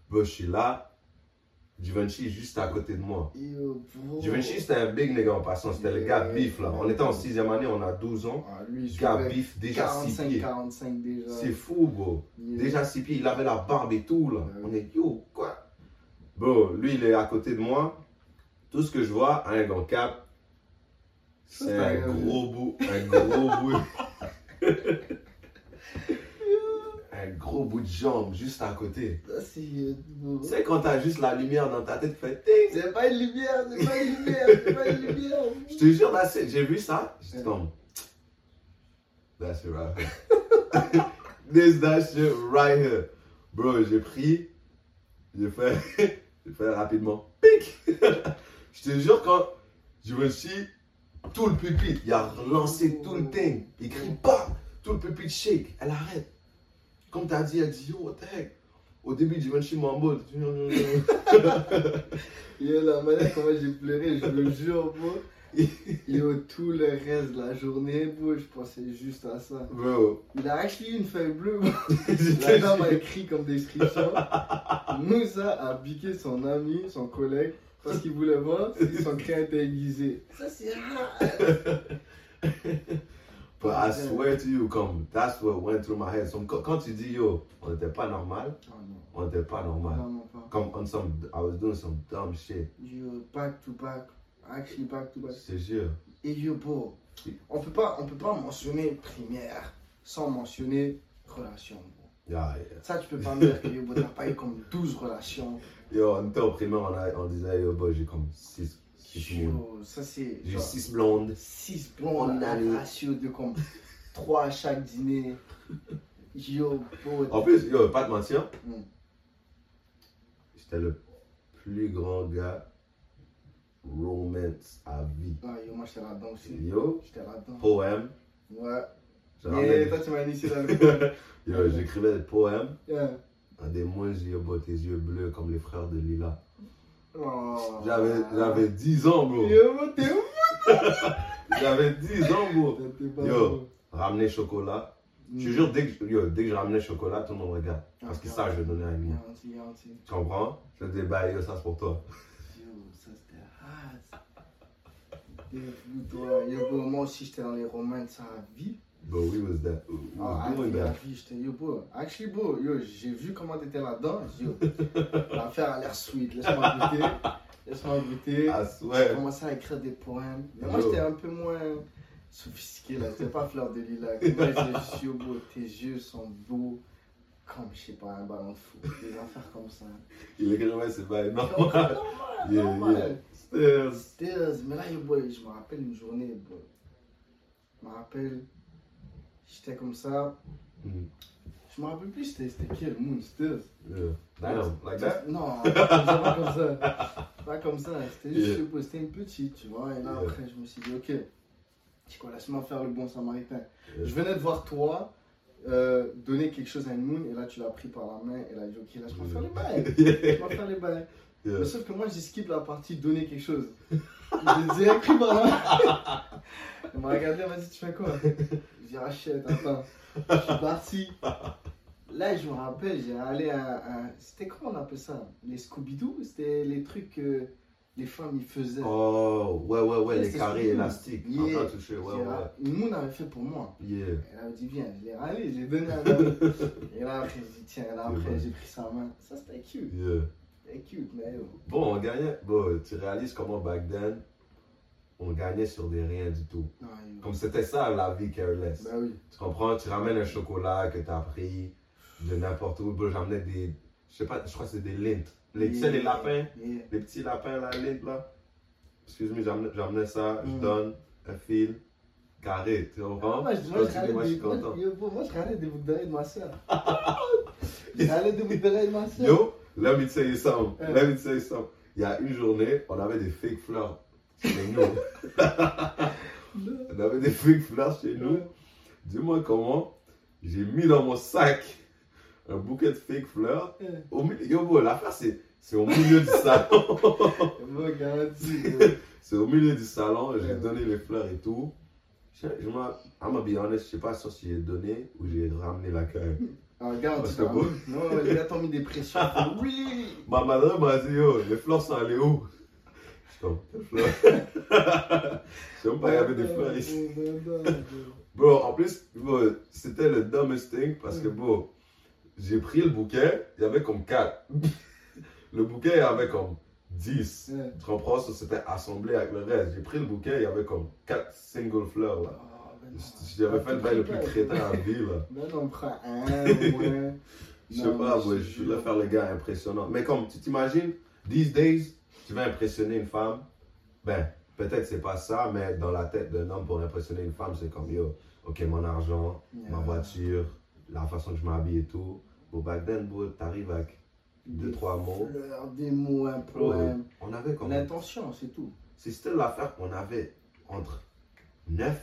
Bro, je suis là. Givenchy est juste à côté de moi. Yo. Givenchy, c'était un big nigga en passant. C'était le gars bif là. On était en sixième année, on a 12 ans. Ah, lui, Gars bif, déjà 6 45, pieds. 45 déjà. C'est fou, bro. Yeah. Déjà 6 pieds, il avait la barbe et tout là. On est yo, quoi? Bro, lui, il est à côté de moi. Tout ce que je vois, un gant cap. C'est c'est un un- gros bout. Un gros bout. [laughs] gros bout de jambe juste à côté. C'est. euh. Tu sais, quand t'as juste la lumière dans ta tête, fais ting C'est pas une lumière, c'est pas une lumière, [laughs] c'est pas une lumière. Je te jure, j'ai vu ça. J'étais comme. That's it right here. [laughs] This, that shit right here. Bro, j'ai pris. J'ai fait. [laughs] j'ai fait rapidement. Pic! Je te jure, quand je me suis. Tout le pupitre, il a relancé tout le thing. Il crie pas. Tout le pupitre shake. Elle arrête. Comme t'as dit, elle dit yo, what the heck. Au début, je me suis mambo. Yo, la manière comment j'ai pleuré, je le jure, bro. Yo, tout le reste de la journée, bro, je pensais juste à ça. Bro. Il a acheté une feuille bleue, bro. [laughs] La dame a écrit comme description. Moussa a piqué son ami, son collègue, parce qu'il voulait voir si son crayon était aiguisé. Ça, c'est rare. [laughs] But I swear to you, comme, that's what went through my head. So, quand, tu dis, yo, on n'était pas normal, Oh non, on n'était pas normal. vraiment pas. Comme, on some, I was doing some dumb shit. Yo, back to back. Actually, back to back. Te jure. Et yo, bro, on peut pas, on peut pas mentionner primaire sans mentionner relation, bro. Yeah, yeah. Ça, tu peux pas me dire que yo, bro, t'as pas eu comme 12 relations. Yo, on était au primaire, on, a- on disait, yo, boy, j'ai comme 6 six. J'ai 6 blondes. 6 blondes, On a un ratio de comme 3 à chaque dîner. Yo. En plus, yo, pas te mentir, Mm. j'étais le plus grand gars romance à vie. Ah, yo, moi j'étais là-dedans aussi. Yo, J'étais là-dedans. poème. Ouais. Et ramène- toi, tu m'as initié dans le. [laughs] Yo, j'écrivais des poèmes. Yeah. Un des moins, j'ai tes yeux bleus comme les frères de Lila. Oh. J'avais, j'avais 10 ans, bro. Yo, [laughs] bro, t'es où J'avais 10 ans, bro. Yo. beau. Ramener chocolat. Mm. Je te jure, dès que, yo, dès que je ramenais chocolat, tout le monde regarde. Parce que ça, je donnais à lui. Tu comprends? Je te dis, bah, yo, ça c'est pour toi. Yo, ça c'était. Yo, bro, moi aussi j'étais dans les romances à vie. But we was that. We Ah, was doing that. yo, bro. Actually, bro, yo, j'ai vu comment t'étais là-dedans. J'ai dit, Yo, l'affaire a l'air sweet. Laisse-moi goûter. Laisse-moi goûter. I J'ai commencé à écrire des poèmes. Mais moi, j'étais un peu moins sophistiqué là. J'étais pas fleur de lilas. Moi, j'étais juste yo, bro, tes yeux sont beaux. Comme, je sais pas, un ballon de foot. Des affaires comme ça. Il écrivait, c'est pas Normal, normal. Yeah, normal. yeah. Still. Stills, mais là, yo, boy, je me rappelle une journée, boy. Je me rappelle, j'étais comme ça. Mm, Je me rappelle plus c'était quel moon. Yeah. Damn, like that? Non, [laughs] pas comme ça. Pas comme ça. C'était juste, Yeah. une petite, tu vois. Et là, Yeah. après, je me suis dit, ok, laisse-moi faire le bon samaritain. Je venais de voir toi. euh, donner quelque chose à une moon et là tu l'as pris par la main et là dit ok laisse-moi faire les bails [laughs] laisse-moi faire les bails Yeah. Mais sauf que moi, j'ai skip la partie donner quelque chose. J'ai pris par la main. Elle m'a regardé, elle m'a dit, tu fais quoi? Je dis, achète, attends. Je suis parti. Là, je me rappelle, j'ai allé à, à- C'était comment on appelle ça? Les Scooby-Doo? C'était les trucs que les femmes ils faisaient. Oh, ouais, ouais, ouais, les carrés élastiques. Yeah. Touché, ouais, J'ai- ouais. Une moune avait fait pour moi. Yeah. Elle avait dit, viens, je l'ai râlé, j'ai donné à [laughs] dame. Et là, après, j'ai dit, tiens, là, après, j'ai pris sa main. Ça, c'était cute. Yeah. C'était cute, mais yo. Bon, on gagnait. Bon, tu réalises comment back then, on gagnait sur des rien du tout. Ah. Comme c'était ça la vie careless. Oui. Tu comprends? Tu ramènes un chocolat que tu as pris de n'importe où. Bro, j'amenais des. Je sais pas, je crois que c'est des lints. Les, tu sais, les lapins, Yeah. les petits lapins, la lint là? Excuse-moi, j'amenais- ça, je Mm. donne un fil carré. Tu comprends? moi, je, suis content. moi, je râlais des boucles d'oreilles de ma soeur. [laughs] je râlais de ma soeur. Yo, let me tell you something. Ouais. Let me tell you something. Il y a une journée, on avait des fake fleurs chez nous. [laughs] on avait des fake fleurs chez nous. Dis-moi comment j'ai mis dans mon sac un bouquet de fake fleurs. Ouais. Au milieu, yo, l'affaire, c'est, c'est au milieu du salon. [laughs] C'est au milieu du salon. J'ai donné les fleurs et tout. Je, je I'm gonna be honest, je sais pas sûr si j'ai donné ou j'ai ramené la caille. Que t'as bon. mis- Non, les gars t'ont mis des pressions. [laughs] Oui. Ma madame m'a dit, yo, les fleurs sont allées où? Quelles fleurs [laughs] Je sais même pas, il y avait des fleurs ici. [laughs] Bro, en plus, c'était le dumbest thing parce que, bro, j'ai pris le bouquet, il y avait comme 4. Le bouquet, il y avait comme 10. Ouais. Tu comprends? C'était assemblé avec le reste. J'ai pris le bouquet, il y avait comme 4 single fleurs, là. J'avais fait le bail le plus Ouais. crétin à vie, là. Ben non, on prend un moins. Je sais pas, bro, je voulais jure. faire le gars impressionnant. Mais comme, tu t'imagines, these days, tu vas impressionner une femme, ben, peut-être c'est pas ça, mais dans la tête d'un homme, pour impressionner une femme, c'est comme, yo, ok, mon argent, ma voiture, la façon que je m'habille et tout. Bon, back then, bro, t'arrives avec deux, Des trois mots. fleurs, des mots, un poème. on avait comme. L'intention, c'est tout. C'est c'était l'affaire qu'on avait entre 9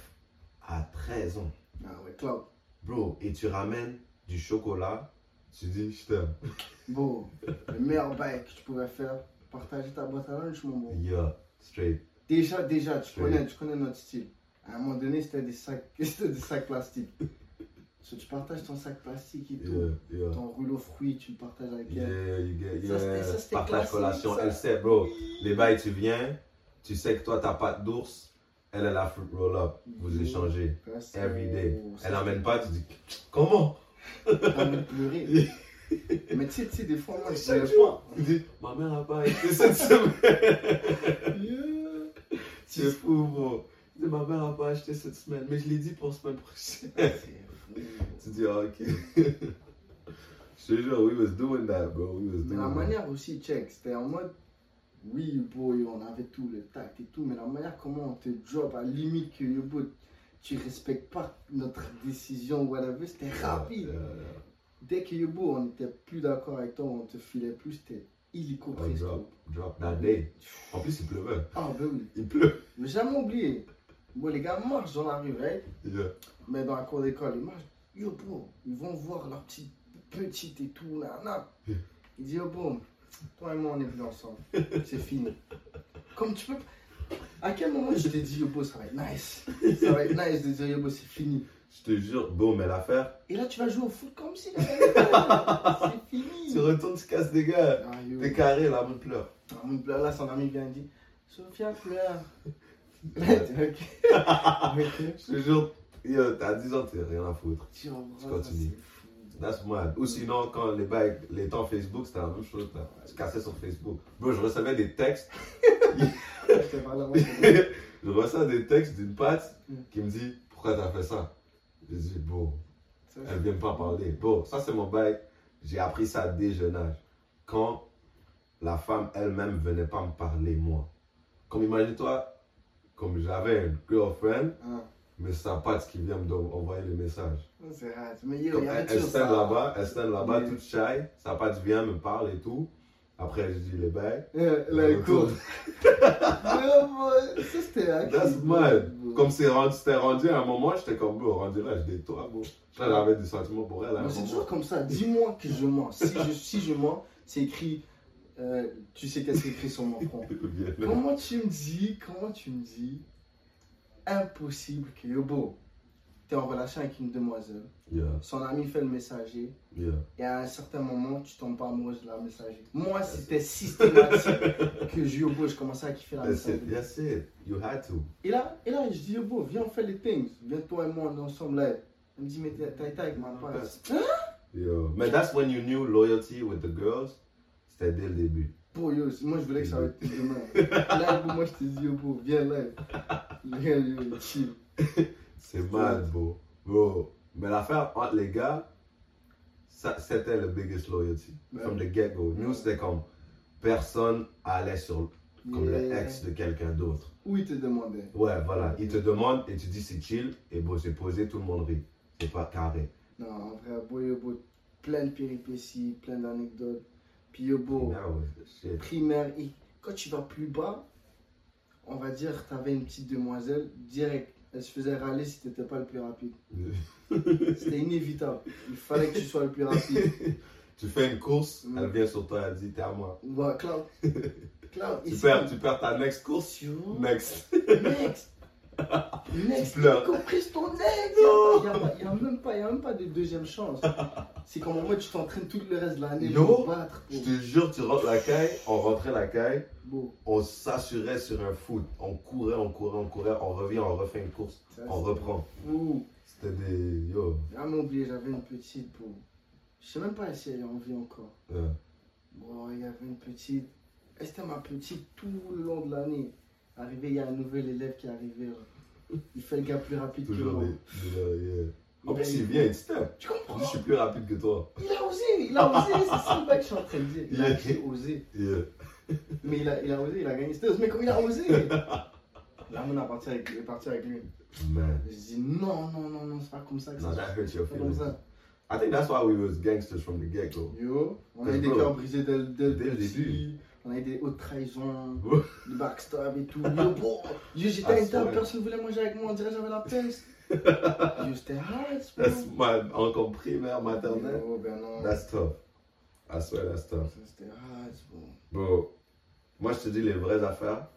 à 13 ans. Ah ouais, Cloud. Bro, et tu ramènes du chocolat, tu dis, je t'aime. [laughs] Bon, le meilleur bail que tu pouvais faire, partager ta boîte à lunch, mon bon. Yeah, straight. Déjà, déjà, tu connais, tu connais notre style. À un moment donné, c'était des sacs, [laughs] c'était des sacs plastiques. So, tu partages ton sac plastique et tout. Yeah, yeah. Ton rouleau fruits, tu le partages avec elle. Yeah, you get, Ça, ça, c'était Partage classique, collation, ça. elle sait, bro. Les bails, tu viens, tu sais que toi, t'as pas d'ours, elle, elle a fruit roll-up. Vous Yeah. échangez. Every day. Elle n'emmène pas, tu dis, comment? Envie de pleurer. [laughs] Mais tu sais, tu sais, des fois, moi, je dis, ma mère a pas été [laughs] cette semaine. C'est fou, bro. Ma mère a pas acheté cette semaine, mais je l'ai dit pour semaine prochaine. [laughs] Tu dis, ah, ok. je te jure, we was doing that, bro. We was doing la manière aussi, check, c'était en mode, oui, boy, on avait tout, le tact et tout, mais la manière comment on te drop, à la limite que yo, bro, tu respectes pas notre décision, whatever, c'était rapide. Yeah, yeah, Dès que yo, bro, on était plus d'accord avec toi, on te filait plus, c'était illico. Oh, presto. drop, drop that day. En plus, il pleuvait. Ah, ben oui. Il pleut. Mais jamais oublié. Bon, les gars marchent dans la rue, right? Yeah. Mais dans la cour d'école, ils marchent. Yo, ils vont voir leur petite petite et tout, là, là. Ils disent, yo, toi et moi, on est plus ensemble. [laughs] C'est fini. Comme tu peux. À quel moment je t'ai dit, yo, bro, ça va être nice. [laughs] Ça va être nice de dire, yo, bro, c'est fini. Je te jure, bon, mais l'affaire, Et là, tu vas jouer au foot comme si. [laughs] C'est fini. tu retournes, tu casses des gars. Ah. T'es carré, la bonne pleure. Ah, mon pleure, Là, son ami vient et dit, Sophia pleure. Tu. Je te jure, t'as 10 ans, t'as rien à foutre. Tu continues. That's mad. Ou sinon, quand les, bails, les temps Facebook, c'était la même chose. Là. Tu cassais sur Facebook. Bro, je recevais des textes. Je [laughs] je reçois des textes d'une patte qui me dit Pourquoi t'as fait ça? Je dis Bon, bon. elle vient pas parler. Bon, ça c'est mon bail. J'ai appris ça dès jeune âge. Quand la femme elle-même venait pas me parler, moi. Comme imagine-toi, comme j'avais une girlfriend, Ah, mais c'est sa patte qui vient me don- envoyer le message. c'est. Mais yo, y a elle, toujours elle stand ça. là-bas, elle stand là-bas toute shy, sa patte vient me parle et tout. Après, je dis les bails. Euh, Là, boy, [laughs] Ça, c'était That's mad. Comme c'est rendu, c'était rendu à un moment, j'étais comme, bro, rendu là, je toi, bro. Là, j'avais des sentiments pour elle Mais c'est toujours comme ça. Dis-moi que je mens. Si je, [laughs] si je mens, c'est écrit. euh, tu sais qu'est-ce qui est écrit sur mon front. [laughs] Comment tu me dis, comment tu me dis, impossible que yo, beau, t'es en relation avec une demoiselle, Yeah, son ami fait le messager, yeah. et à un certain moment, tu tombes pas amoureuse de la messager. Moi, c'était systématique [laughs] que je, yo, beau, je commençais à kiffer la That's messager. it, that's it. You had to. Et là, et là, je dis, yo, beau, viens, on fait les things. Viens, toi et moi, on est ensemble là. Elle me dit, mais t'as été avec ma pote. Yo. Mais that's when you knew loyalty with the girls? C'était dès le début. Bon, yo, moi je voulais que ça arrête demain. Là, moi je te dis, yo, bro, viens live. Viens, yo, chill. C'est mal, bro. Bro. Mais l'affaire entre les gars, c'était le biggest loyalty. Ouais. From the get-go. Nous, c'était comme personne allait sur comme le ex de quelqu'un d'autre. Où il te demandait? Ouais, voilà. Il te demande et tu dis c'est chill. Et bon, c'est posé, tout le monde rit. C'est pas carré. Non, en vrai, beau, plein de péripéties, plein d'anecdotes. Ah primaire, et quand tu vas plus bas, on va dire, t'avais une petite demoiselle, direct, elle se faisait râler si t'étais pas le plus rapide. [laughs] C'était inévitable. Il fallait que tu sois le plus rapide. [laughs] tu fais une course, Mm. elle vient sur toi, elle dit t'es à moi. Ouais, Cloud. Cloud, [laughs] Tu perds, tu perds ta next course. Next. Next. Next. Tu pleures. Compris ton ex. Il n'y a, même pas, de deuxième chance. C'est comme mode tu t'entraînes tout le reste de l'année pour battre. Je te jure, tu rentres la caille, on rentrait la caille, on s'assurait sur un foot. On courait, on courait, on courait, on revient, on refait une course, on reprend. C'était des. Yo. Jamais oublié, j'avais une petite pour. Je sais même pas si elle est en vie encore. Bon, il y avait une petite. C'était ma petite tout le long de l'année. Arrivé, il y a un nouvel élève qui est arrivé. là. Il fait le gars plus rapide que moi. En plus, il vient, step. Tu comprends? Je suis plus rapide que toi. Il a osé, il a osé, c'est ça le que je suis en train de dire. Il a osé. Yeah. Mais il a, il a osé, il a gagné. C'était mais comme il a osé. Là, on a parti avec, est parti avec lui. Man. Je dis non, non, non, non, c'est pas comme ça que No, ça that se hurts your feelings. I think that's why we was gangsters from the get-go. Yo, on a des cœurs brisés dès, le- dès, le Dès le petit. début. On a eu des hautes trahisons, du backstab et tout. [laughs] Yo, bon, j'étais Ah, à table, personne voulait manger avec moi, on dirait que j'avais la peste. [laughs] yo, c'était hard, encore primaire, maternelle? Yo, ben non. That's tough. I swear that's tough. C'était hard, bro. Bro, moi je te dis les vraies affaires.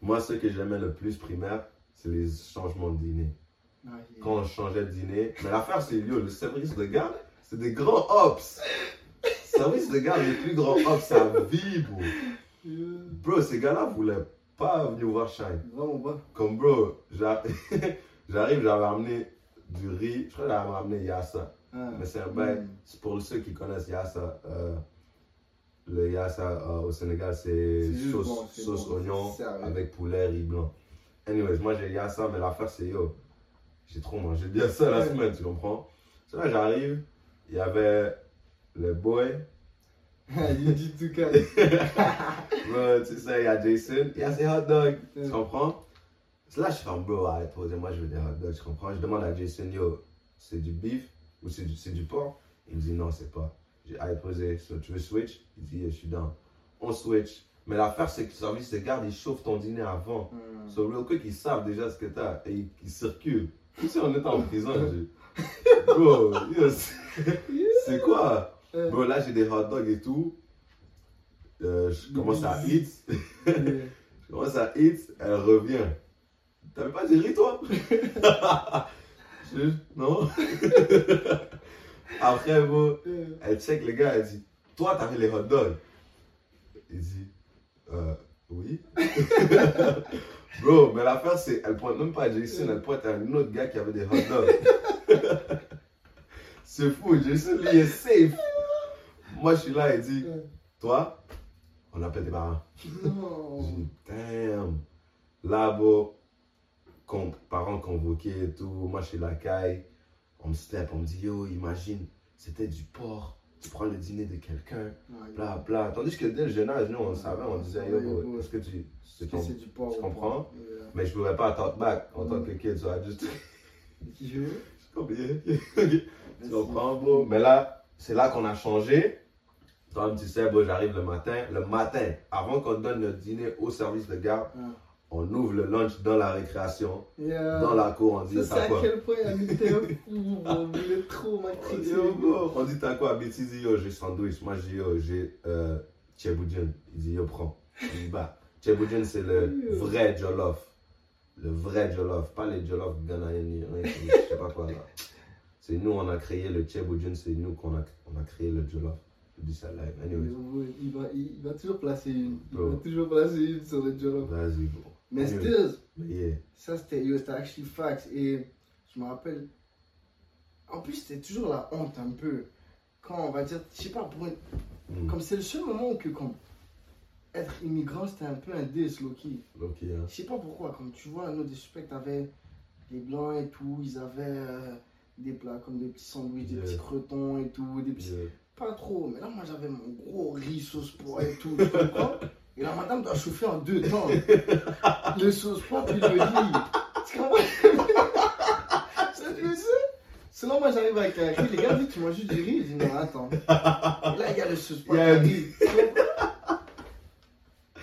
Moi, ce que j'aimais le plus primaire, c'est les changements de dîner. Ah, yeah. Quand on changeait de dîner. Mais l'affaire, c'est yo, le service de garde, c'est des grands hops. Service de garde, les plus grands hops à vie, bro. Bro, ces gars-là voulaient pas venir voir Shine. Vraiment pas. Comme bro, j'a- [laughs] j'arrive, j'avais amené du riz. Je crois que j'avais amené Yassa. Ah. Mais c'est bail. Mm. C'est Pour ceux qui connaissent Yassa, euh, le Yassa euh, au Sénégal, c'est C'est sauce, bon, c'est sauce bon, oignon c'est avec poulet, riz blanc. Anyways, moi j'ai Yassa, mais l'affaire c'est yo. J'ai trop mangé de Yassa la semaine, tu comprends? So là j'arrive, il y avait le boy, Il dit tout cas. bro, tu sais, il y a Jason, il y a ses hot dogs, tu comprends? Là je fais un bro, arrête, posez-moi, je veux des hot dogs, tu comprends? Je demande à Jason, yo, c'est du beef ou c'est du, c'est du porc? Il me dit non, c'est pas. J'ai arrête posé, so, tu veux switch? Il dit, je suis down. On switch. Mais l'affaire, c'est que le service de garde, il chauffe ton dîner avant. Mm. So, real quick, ils savent déjà ce que t'as et ils, ils circulent. Comme si on était en prison, [laughs] j'ai- Bro, c'est quoi? Euh, Bro, là, j'ai des hot dogs et tout. Euh, je commence à eat. [laughs] Je commence à eat, elle revient. T'avais pas dit riz, toi? [laughs] Je- non? [laughs] Après, bro, euh, elle check le gars, elle dit Toi, t'avais les hot dogs? Il dit Euh, oui. Bro, mais l'affaire, c'est elle pointe même pas Jason, elle pointe à un autre gars qui avait des hot dogs. c'est fou, Jason, lui, il est safe. Moi, je suis là, il dit Toi, on appelle tes parents. Non. Je dis, damn. Là, bro, con- parents convoqués et tout. Moi, je suis la caille. On me step, on me dit, yo, imagine, c'était du porc. Tu prends le dîner de quelqu'un, bla bla. Tandis que dès le jeune âge, nous, on savait, on disait, yo, Ouais, est-ce que tu. Est-ce que c'est du porc tu comprends? Yeah. Mais je ne pouvais pas talk back en tant Mm. que kid, so I just. Je-. [laughs] Tu comprends, bro? Mais là, c'est là qu'on a changé. Comme tu sais, bro, j'arrive le matin. Le matin, avant qu'on donne notre dîner au service de garde, Ah. on ouvre le lunch dans la récréation. Yeah. Dans la cour, on dit Ça, c'est t'as à quoi? quel point [laughs] il fou, bro. Vous êtes trop On matrixé. dit, yo, bro, on dit t'as quoi? Dit yo, j'ai sandwich. Moi, je dis yo, j'ai euh. Il dit yo, prends. Il dit bah, c'est le vrai Jollof. Le vrai Jollof. Pas les Jollof rien, je sais pas quoi là. C'est nous, on a créé le Tchèboudjen, c'est nous qu'on a, on a créé le Jollof. Il va, il va toujours placer une. Il va toujours placer une sur le jollof. vas-y, bro. Mais Anyway. still, yeah. ça c'était yo, c'était actually facts. Et je me rappelle. En plus, c'était toujours la honte un peu. Quand on va dire, je sais pas, pour une- Mm. comme c'est le seul moment où que comme être immigrant, c'était un peu un diss, Loki. Ok, hein. Je sais pas pourquoi, comme tu vois, nous, des suspects avaient les blancs et tout, ils avaient euh, des plats comme des petits sandwichs, des petits cretons et tout, des petits. Yeah. Pas trop, mais là, moi, j'avais mon gros riz sauce pois et tout, tu comprends Et la madame doit chauffer en deux temps. Le sauce pois puis le riz. Tu comprends [laughs] Sinon, moi, j'arrive avec un riz, les gars disent, tu manges juste du riz Je dis, non, attends. Et là, il y a le sauce Il y a. Tu comprends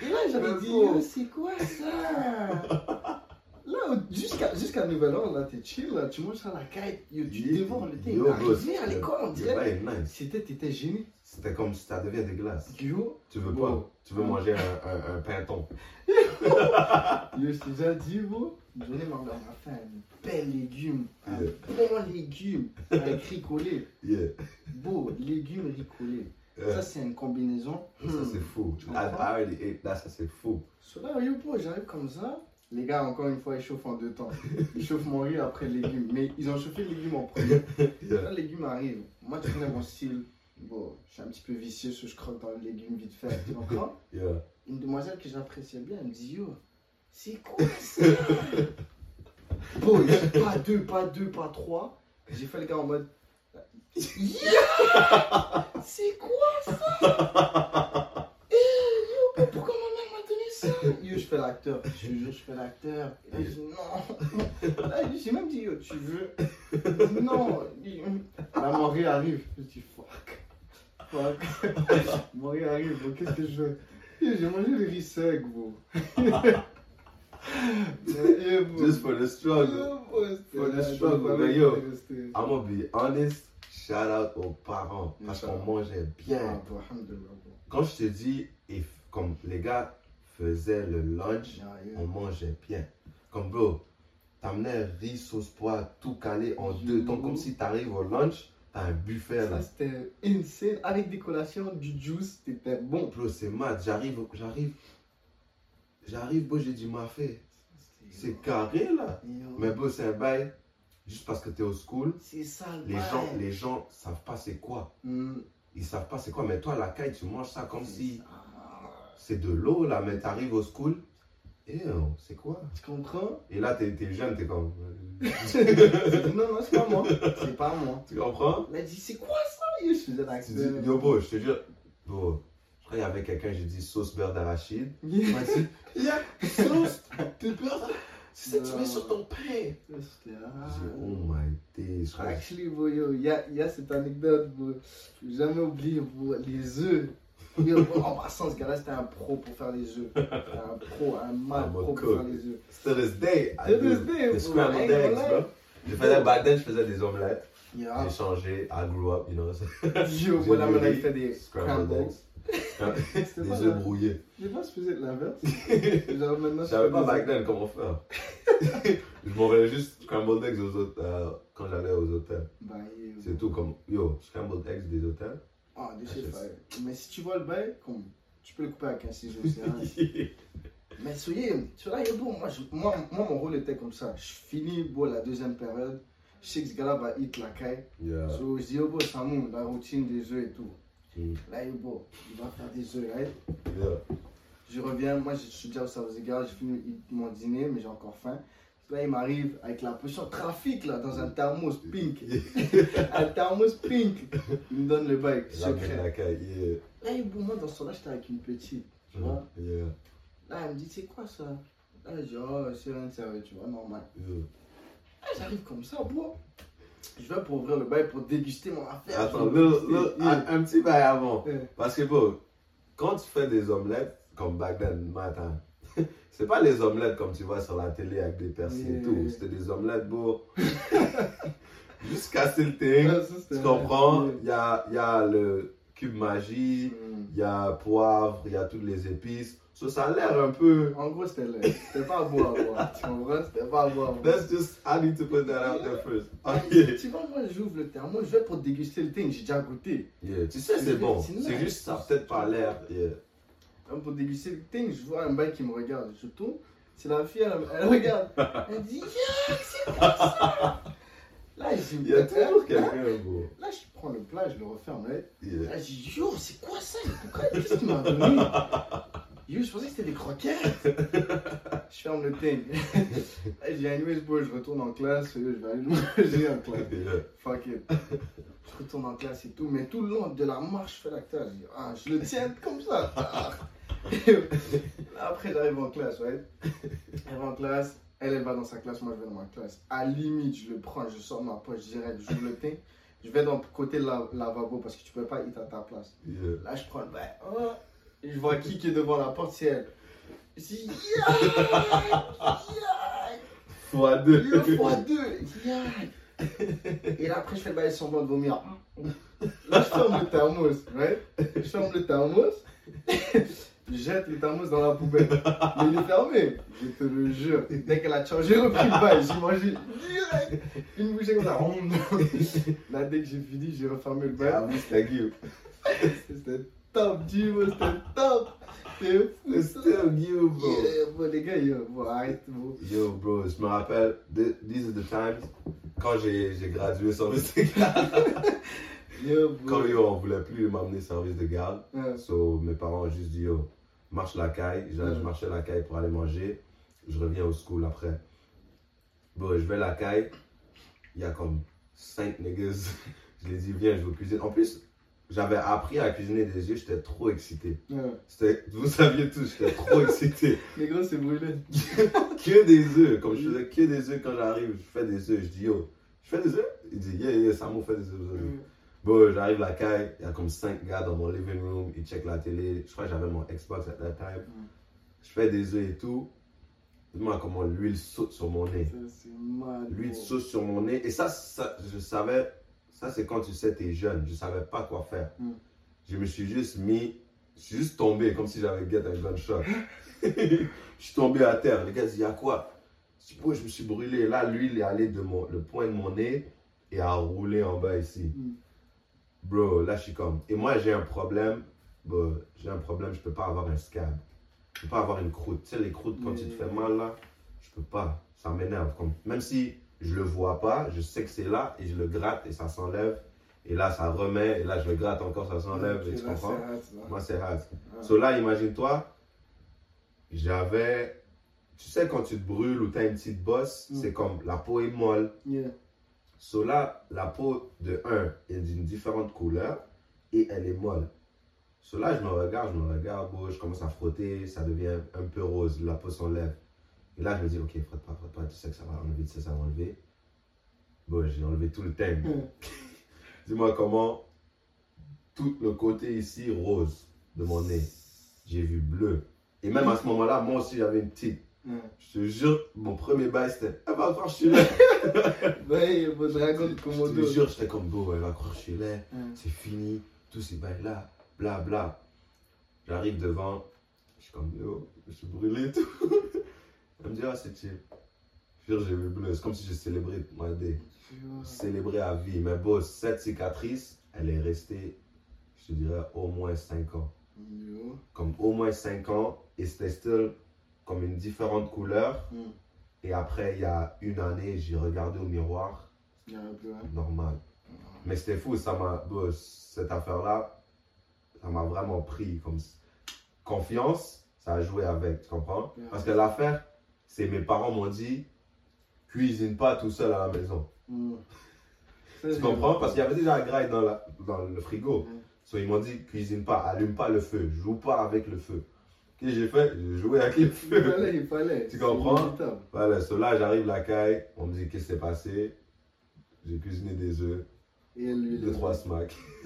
Et là, j'avais dit. Yo, c'est quoi ça jusqu'à jusqu'à Nouvel An, là, t'es chill, là, tu manges ça à la caille, tu dévores le thé. Yo, Arrivé à l'école, on dirait. C'était, t'étais gêné. C'était comme si ça devient dégueulasse. Yo, Tu veux pas? Tu veux manger un, un, un pinton [laughs] yo, je t'ai déjà dit, bro. Une journée, ma mère m'a fait un bel légume. Un Yeah. bon légume. Avec. Yeah. Beau, collé. Euh, Ça, c'est une combinaison. ça, c'est fou. Tu I, already ate that, ça, c'est fou. So là, yo, bro, j'arrive comme ça. Les gars, encore une fois, ils chauffent en deux temps. Ils chauffent mon riz après le légume. Mais ils ont chauffé le légume en premier. [laughs] Yeah. Là, le légume arrive. Moi, tu connais mon style. Bon, je suis un petit peu vicieux, je croque dans le légume vite fait. Tu comprends? [laughs] Yeah. Une demoiselle que j'appréciais bien, elle me dit Yo, c'est quoi [laughs] ça? Bon, j'ai pas deux, pas deux, pas trois. J'ai fait le gars en mode Yeah C'est quoi ça Eh, yo, mais pourquoi ma mère m'a donné ça Yo, je fais l'acteur. Je jure, je fais l'acteur. Et là, je dis non. Là, j'ai même dit Yo, tu veux? Non. Riz arrive. Je dis fuck. Fuck. Arrive. Bon, qu'est-ce que je Yo, J'ai mangé le riz sec, bro. Bro. Just for the struggle. C'était- For the struggle, mais yo. I'm gonna be honest. Shout out aux parents. Parce qu'on mangeait Ah, bien. bro. Quand je te dis, if- comme les gars faisaient le lunch, Yeah, yeah. on mangeait bien. Comme bro, t'amenais riz, sauce pois, tout calé en deux temps. Comme si t'arrives au lunch, t'as un buffet là. Ça, c'était insane. Avec des collations, du juice, c'était bon. Bro, c'est mad. J'arrive, j'arrive. J'arrive, bro, j'ai dit ma fée. C'est carré là. Yo, Mais bro, c'est un bail. Juste parce que t'es au school, C'est ça le les bail. gens, les gens savent pas c'est quoi. Hmm, Ils savent pas c'est quoi. Mais toi, à la caille, tu manges ça comme si ça. C'est de l'eau là. Mais t'arrives au school. Et c'est quoi? Tu comprends? Et là, t'es jeune, t'es comme. euh, [laughs] Non, non, c'est pas moi. C'est pas moi. tu comprends? Elle a dit, c'est quoi ça? Je faisais Tu dis, yo, bro, je te jure. Bro, je crois qu'il y avait quelqu'un, j'ai dit sauce beurre d'arachide. [laughs] Il Yeah. yeah, sauce de beurre d'arachide. C'est ça que tu mets sur ton pain. Oh my days. Actually, bro, yo, il y a, il y a cette anecdote, bro. Je vais jamais oublier, bro, les œufs. Yo, bro, en passant, ce gars-là, c'était un pro pour faire les œufs. C'était un pro, un [laughs] mal a pro pour faire les œufs. To this day, I To do this day, the scrambled eggs, bro. Je faisais, back then, je faisais des omelettes. Yeah. J'ai changé, I grew up, you know. [laughs] Yo, voilà, il dit fait des Scrambled eggs. [laughs] Des œufs la- brouillés. Je sais pas je faisais l'inverse. Genre, maintenant, Je savais pas back then comment faire. je m'envoyais juste scrambled eggs aux hôtels, euh, quand j'allais aux hôtels. Bah, yo. C'est tout comme, yo, scrambled eggs des hôtels. Ah, Ah, je. Mais si tu vois le bail, comme, tu peux le couper avec un ciseau. c'est [laughs] rien. Mais soyez, il est bon. Moi, je- moi, moi, mon rôle était comme ça. Je finis bon, la deuxième période. Je sais que ce gars-là va hit la caille. yeah. So, je dis, oh, bon, Samou, la routine des œufs et tout. Mm. Là, il est bon. Il va faire des œufs, right? Yeah. Je reviens, moi, je suis déjà au service des gars. J'ai fini mon dîner, mais j'ai encore faim. Là, il m'arrive avec la potion trafic, là, dans un thermos pink. [laughs] un thermos pink. Il me donne le bail, secret. la caille, yeah. Là, il bon, moi, dans ce temps-là, j'étais avec une petite. Tu vois? Yeah. Là, elle me dit, c'est quoi ça? Là, je dis, oh, c'est rien de sérieux, tu vois, normal. Yeah. Là, j'arrive comme ça, bro. Je vais pour ouvrir le bail pour déguster mon affaire. Attends, le- le- un, un petit bail avant. Parce que, bon, quand tu fais des omelettes, comme back then, matin, [laughs] c'est pas les omelettes comme tu vois sur la télé avec des persil et Yeah. tout. C'était des omelettes, beau. Juste casser le c'était- Tu comprends? Il y a, y a le cube magie, Mm. il y a poivre, il y a toutes les épices. So, ça a l'air un peu. En gros, c'était le- c'était pas beau à voir. [laughs] Tu comprends C'était pas beau à voir. Let's just, I need to put that out there first. Tu vois, moi, j'ouvre le thermos, je vais pour déguster le thing, j'ai déjà goûté. Yeah, Tu sais, c'est bon. C'est juste, ça peut-être pas l'air. Yeah. Même pour déguster le thing, je vois un bail qui me regarde. Je tourne, c'est la fille, elle, elle [laughs] regarde. Elle dit, yeah, c'est quoi ça Là, je Il y a toujours quelqu'un. Là, je prends le plat, je le referme. Là, Yeah. là je dis, yo, c'est quoi ça? Qu'est-ce qu'il m'a donné Yo, je pensais que c'était des croquettes. je ferme le thing. [laughs] J'ai animé ce je retourne en classe. Je vais aller le manger en classe. Fuck it. Je retourne en classe et tout. Mais tout le long de la marche, je fais l'acteur. Je dis, ah, je le tiens comme ça. [laughs] Après, j'arrive en classe, ouais. J'arrive en classe. Elle, elle va dans sa classe, moi je vais dans ma classe. À limite, je le prends, je sors ma poche direct, j'ouvre le thing. Je vais dans le côté de la lavabo parce que tu peux pas être à ta place. Yeah. Là, je prends le bain. Oh, je vois qui qui est devant la porte, c'est elle. Je dis, Fois deux. deux fois deux, yeah. Et là, après, je fais le bail semblant de vomir. Là, je ferme le thermos, ouais. Je ferme le thermos. Je jette le thermos dans la poubelle. Mais il est fermé, je te le jure. Dès qu'elle a changé, j'ai repris le bail. J'ai mangé direct une bouchée comme ça. Là, dès que j'ai fini, j'ai refermé le bail. Ah, oui, c'était Guillaume. C'était top, Dieu, c'était top. C'était Guillaume, bro. Yeah, bon, les gars, yo, bon, arrête, bon. Yo, bro, je me rappelle, th- these are the times, quand j'ai gradué service de [laughs] Yo, quand yo, on voulait plus m'amener service de garde, so, mes parents ont juste dit, yo, marche la caille, je, marchais la caille pour aller manger, je reviens au school après. Bon, je vais la caille, il y a comme 5 niggas, [laughs] je les dis, viens, je veux cuisiner. En plus, j'avais appris à cuisiner des yeux, j'étais trop excité. Ouais. Vous saviez tous, j'étais trop excité. [laughs] Les gros, c'est brûlé. [laughs] que des œufs. Comme je faisais que des œufs quand j'arrive, je fais des œufs. Je dis yo, je fais des œufs? Il dit yeah, yeah, Samo fait des œufs. Bon, j'arrive à la caille, il y a comme 5 gars dans mon living room, ils checkent la télé. Je crois que j'avais mon Xbox at that time. Mm. Je fais des œufs et tout. Dis-moi comment l'huile saute sur mon nez. L'huile bro. saute sur mon nez. Et ça, ça je savais, ça c'est quand tu sais t'es jeune. Je savais pas quoi faire. Mm. Je me suis juste mis, je suis juste tombé comme si j'avais get un gunshot. [laughs] je suis tombé à terre. Les gars il y a quoi? Bro, je me suis brûlé. Là, l'huile est allée de mon, le point de mon nez et a roulé en bas ici. Mm. Bro, là, je suis comme. Et moi, j'ai un problème. Bro, j'ai un problème, je peux pas avoir un scab. Je peux pas avoir une croûte. Tu sais, les croûtes, quand tu te fais mal là, je peux pas. Ça m'énerve. Comme... Même si je le vois pas, je sais que c'est là et je le gratte et ça s'enlève. Et là, ça remet. Et là, je le gratte encore, ça s'enlève. Tu comprends? hâte. Moi, c'est hâte. Ah. So là, imagine-toi, j'avais. Tu sais, quand tu te brûles ou tu as une petite bosse, Mm. c'est comme la peau est molle. Yeah. Là, la peau de 1 est d'une différente couleur et elle est molle. Là, je me regarde, je me regarde, bon, je commence à frotter, ça devient un peu rose, la peau s'enlève. Et là, je me dis, ok, frotte pas, frotte pas, tu sais que ça va enlever, tu sais, ça va enlever. Bon, j'ai enlevé tout le thème. Mm. [laughs] Dis-moi comment tout le côté ici rose de mon nez, j'ai vu bleu. Et même à ce moment-là, moi aussi, j'avais une petite. Je te jure, mon premier bail, c'était, elle va croire que je suis là. Ouais, mon dragon de Je te jure, j'étais comme, go, elle va croire que je suis là. C'est fini, tous ces bails-là, bla bla. J'arrive devant, je suis comme, yo, je suis brûlé et tout. [laughs] Elle me dit, ah, c'est chill. Je te jure, j'ai vu bleu, c'est comme si j'ai célébré ma day. Yo. Célébré à vie. Mais bon, cette cicatrice, elle est restée, je te dirais, au moins 5 ans. Yo. Comme au moins 5 ans, et c'était still comme une différente couleur. Mm. Et après, il y a une année, j'ai regardé au miroir, Il un hein. normal. Mais c'était fou, ça m'a, cette affaire-là, ça m'a vraiment pris comme confiance, ça a joué avec, tu comprends? Yeah. Parce que l'affaire, c'est mes parents m'ont dit, cuisine pas tout seul à la maison. Mm. Ça, [laughs] Tu comprends? Parce qu'il y avait déjà la graille dans, la, dans le frigo. So, ils m'ont dit, cuisine pas, allume pas le feu, joue pas avec le feu. Qu'est-ce que j'ai fait? J'ai joué avec le Il feu. fallait, il fallait. Tu comprends? Voilà, so là, j'arrive la caille, on me dit, qu'est-ce qui s'est passé? J'ai cuisiné des œufs, Et lui, deux, trois smacks. [laughs]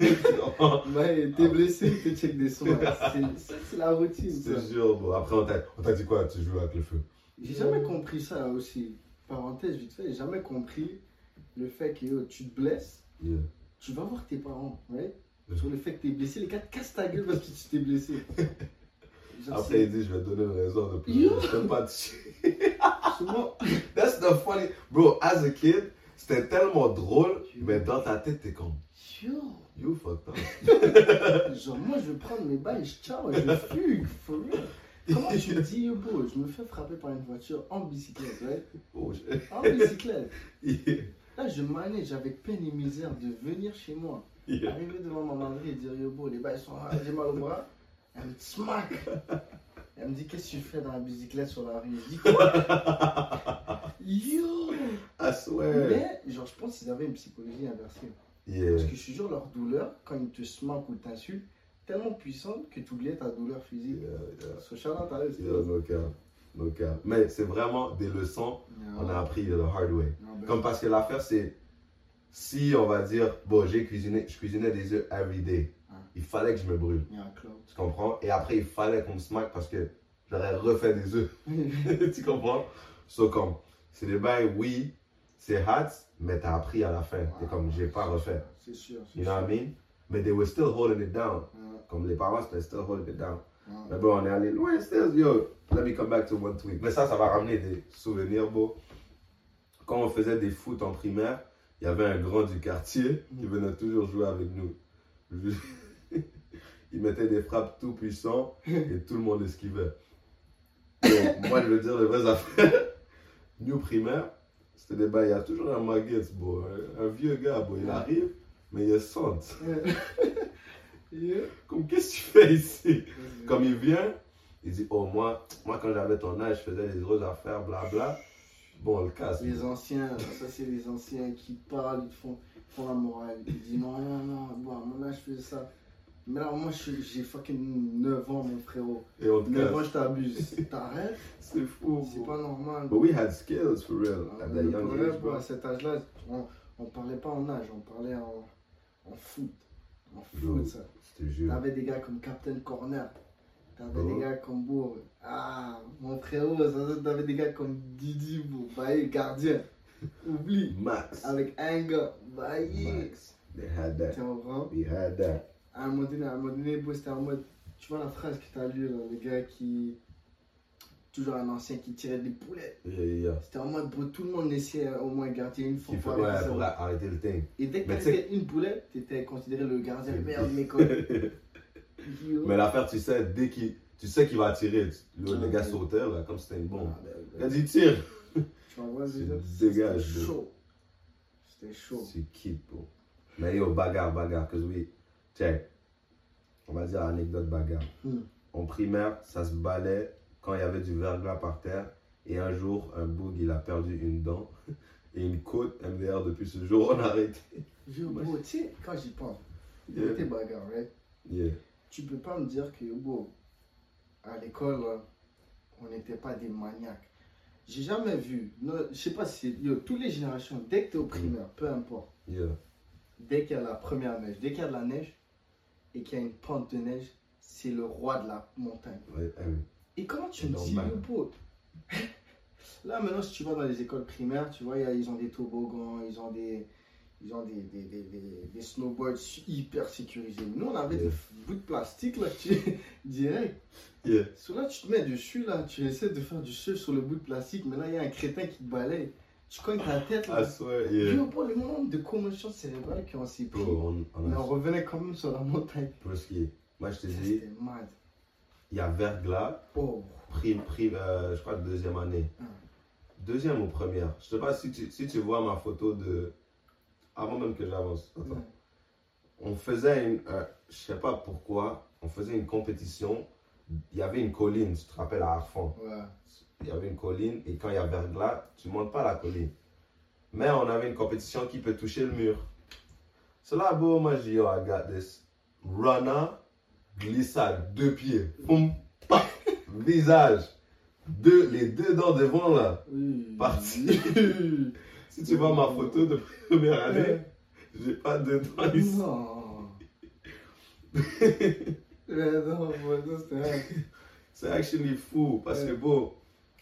Ouais, t'es blessé, tu check des soins. [laughs] C'est- Ça, c'est la routine. C'est sûr, bon. Après, on t'a dit quoi? Tu joues avec le feu J'ai jamais compris ça aussi. Parenthèse, vite fait, j'ai jamais compris le fait que yo, tu te blesses, Yeah. tu vas voir tes parents, ouais. Sur le fait que t'es blessé, les gars te cassent ta gueule parce que tu t'es blessé. [laughs] Après, il dit Je vais donner une raison de plus. Yo. Je t'aime pas souvent, [laughs] That's the funny. Bro, as a kid, c'était tellement drôle, Yo. mais dans ta tête, t'es comme yo, You fucked up. [laughs] genre moi je vais prendre mes balles, je ciao, je [laughs] fugue, for real. Comment tu me dis, yo, bro, je me fais frapper par une voiture en bicyclette, ouais Oh, je- En bicyclette. Yeah. Là, je manage avec peine et misère de venir chez moi. Yeah. Arriver devant ma mari et dire Yo, bro, les balles sont j'ai mal au bras. Elle me smack. Elle me dit, qu'est-ce que tu fais dans la bicyclette sur la rue? Je dis, [laughs] quoi? Yo I swear. Mais, genre, je pense qu'ils avaient une psychologie inversée. Yeah. Parce que je suis sûr, leur douleur, quand ils te smackent ou t'insultent, tellement puissante que tu oubliais ta douleur physique. Yeah, yeah. Yeah, no cap. No cap. Mais c'est vraiment des leçons on a appris the hard way. Non, ben, Comme parce que l'affaire, c'est si on va dire, bon, j'ai cuisiné, je cuisinais des œufs every day. Il fallait que je me brûle. Tu comprends? Et après, il fallait qu'on me smack parce que j'aurais refait des œufs. [laughs] tu comprends? So, comme, c'est des bails, oui, c'est hot, mais t'as appris à la fin. T'es comme, j'ai pas refait. C'est sûr. c'est You know sûr. what I mean? Mais they were still holding it down. Comme les parents, c'était still holding it down. ouais. Mais bon, on est allé loin, still, yo, let me come back to one tweet. Mais ça, ça va ramener des souvenirs beaux. Quand on faisait des foot en primaire, il y avait un grand du quartier qui venait toujours jouer avec nous. Il mettait des frappes tout puissants et tout le monde esquivait. Donc, moi, je veux dire les vraies affaires. [laughs] New primaire, c'était des bails. Il y a toujours un Maguette, bon, un, un vieux gars, bon, il arrive, mais il est sente. [laughs] Yeah. Comme, qu'est-ce que tu fais ici? Comme il vient, il dit Oh, moi, moi quand j'avais ton âge, je faisais les grosses affaires, blabla. Bon, on le casse. Les anciens, ça c'est les anciens qui parlent, ils font, font la morale. Ils disent non, non, non, bon, à mon âge je faisais ça. Mais là, moi j'ai fucking 9 ans, mon frérot. Et on te 9 ans, je t'abuse. [laughs] T'arrêtes? C'est fou. C'est pas normal. But we had skills for real Ah, at mais that le young problème, age, bro, bro. à cet âge-là, on, on parlait pas en âge, on parlait en, en foot. En foot, ça. T'avais des gars comme Captain Corner. T'avais Oh. des gars comme Bourg. Ah, mon frérot, t'avais des gars comme Didi, Bourg. Baye, gardien. Oublie. Max. Avec un gars. Baye. Max. They had that. We had that. À un moment donné, à un moment donné, c'était en mode. Tu vois la phrase que t'as lue, là, le gars qui. Toujours un ancien qui tirait des poulets. Yeah, yeah, yeah. C'était en mode, bro, tout le monde essayait au moins garder une fois. Qui pour ouais, pour arrêter le thing. Et dès que t'arrêtais une poulet, t'étais considéré le gardien meilleur de [laughs] l'école. Mais l'affaire, tu sais, dès qu'il. Tu sais qu'il va tirer. Le, gars là, comme c'était une bombe. Ah, ben, Il ben, a dit tire. Tu vois, dégage, C'était chaud. C'était chaud. C'est kid, bro. Mais yo, bagarre, bagarre. Cause we. Check. On va dire anecdote bagarre. Hmm. En primaire, ça se balait quand il y avait du verglas par terre. Et un jour, un boug, il a perdu une dent [laughs] et une côte. MDR, depuis ce jour, on a arrêté. Yo, bro, tu sais, quand j'y pense, Yeah. tes bagarres, right? Yeah. Tu peux pas me dire que, à l'école, on n'était pas des maniaques. J'ai jamais vu, non, je sais pas si, yo, toutes les générations, dès que t'es au primaire, peu importe, Yeah. dès qu'il y a la première neige, dès qu'il y a de la neige et qu'il y a une pente de neige, c'est le roi de la montagne. Ouais, euh, Et comment tu me dis, le [laughs] Là, maintenant, si tu vas dans les écoles primaires, tu vois, il y a- ils ont des toboggans, ils ont des, ils ont des, des, des, des- des snowboards hyper sécurisés. Nous, on avait Yeah. des bouts de plastique, là, tu [laughs] direct. Yeah. So là, tu te mets dessus, là, tu essaies de faire du surf sur le bout de plastique, mais là, il y a un crétin qui te balaye. Tu cognes ta tête, là. I swear, yeah. Yo, bro, le nombre de commotions cérébrales qu'on s'est pris. Bro, on, on Mais on revenait quand même sur la montagne. qui est. Moi, je te dis, C'était mad. il y a verglas, Oh, prime, prime, euh, je crois, deuxième année. Ah. Deuxième ou première. Je sais pas si tu, si tu vois ma photo de. Avant même que j'avance. Attends. ouais. On faisait une. euh, je sais pas pourquoi. On faisait une compétition. Il y avait une colline, tu te rappelles, à Arfan. Ouais. Il y avait une colline et quand il y a verglas, tu montes pas la colline. Mais on avait une compétition qui peut toucher le mur. Cela, beau, moi, dit, yo, I got this. Runner, glissade, deux pieds. Boum, visage. Deux, les deux dents devant là. Oui. Parti. [laughs] Si tu vois ma photo de première année, j'ai pas de dents ici. [laughs] Non. C'était. C'est actually fou parce que bon,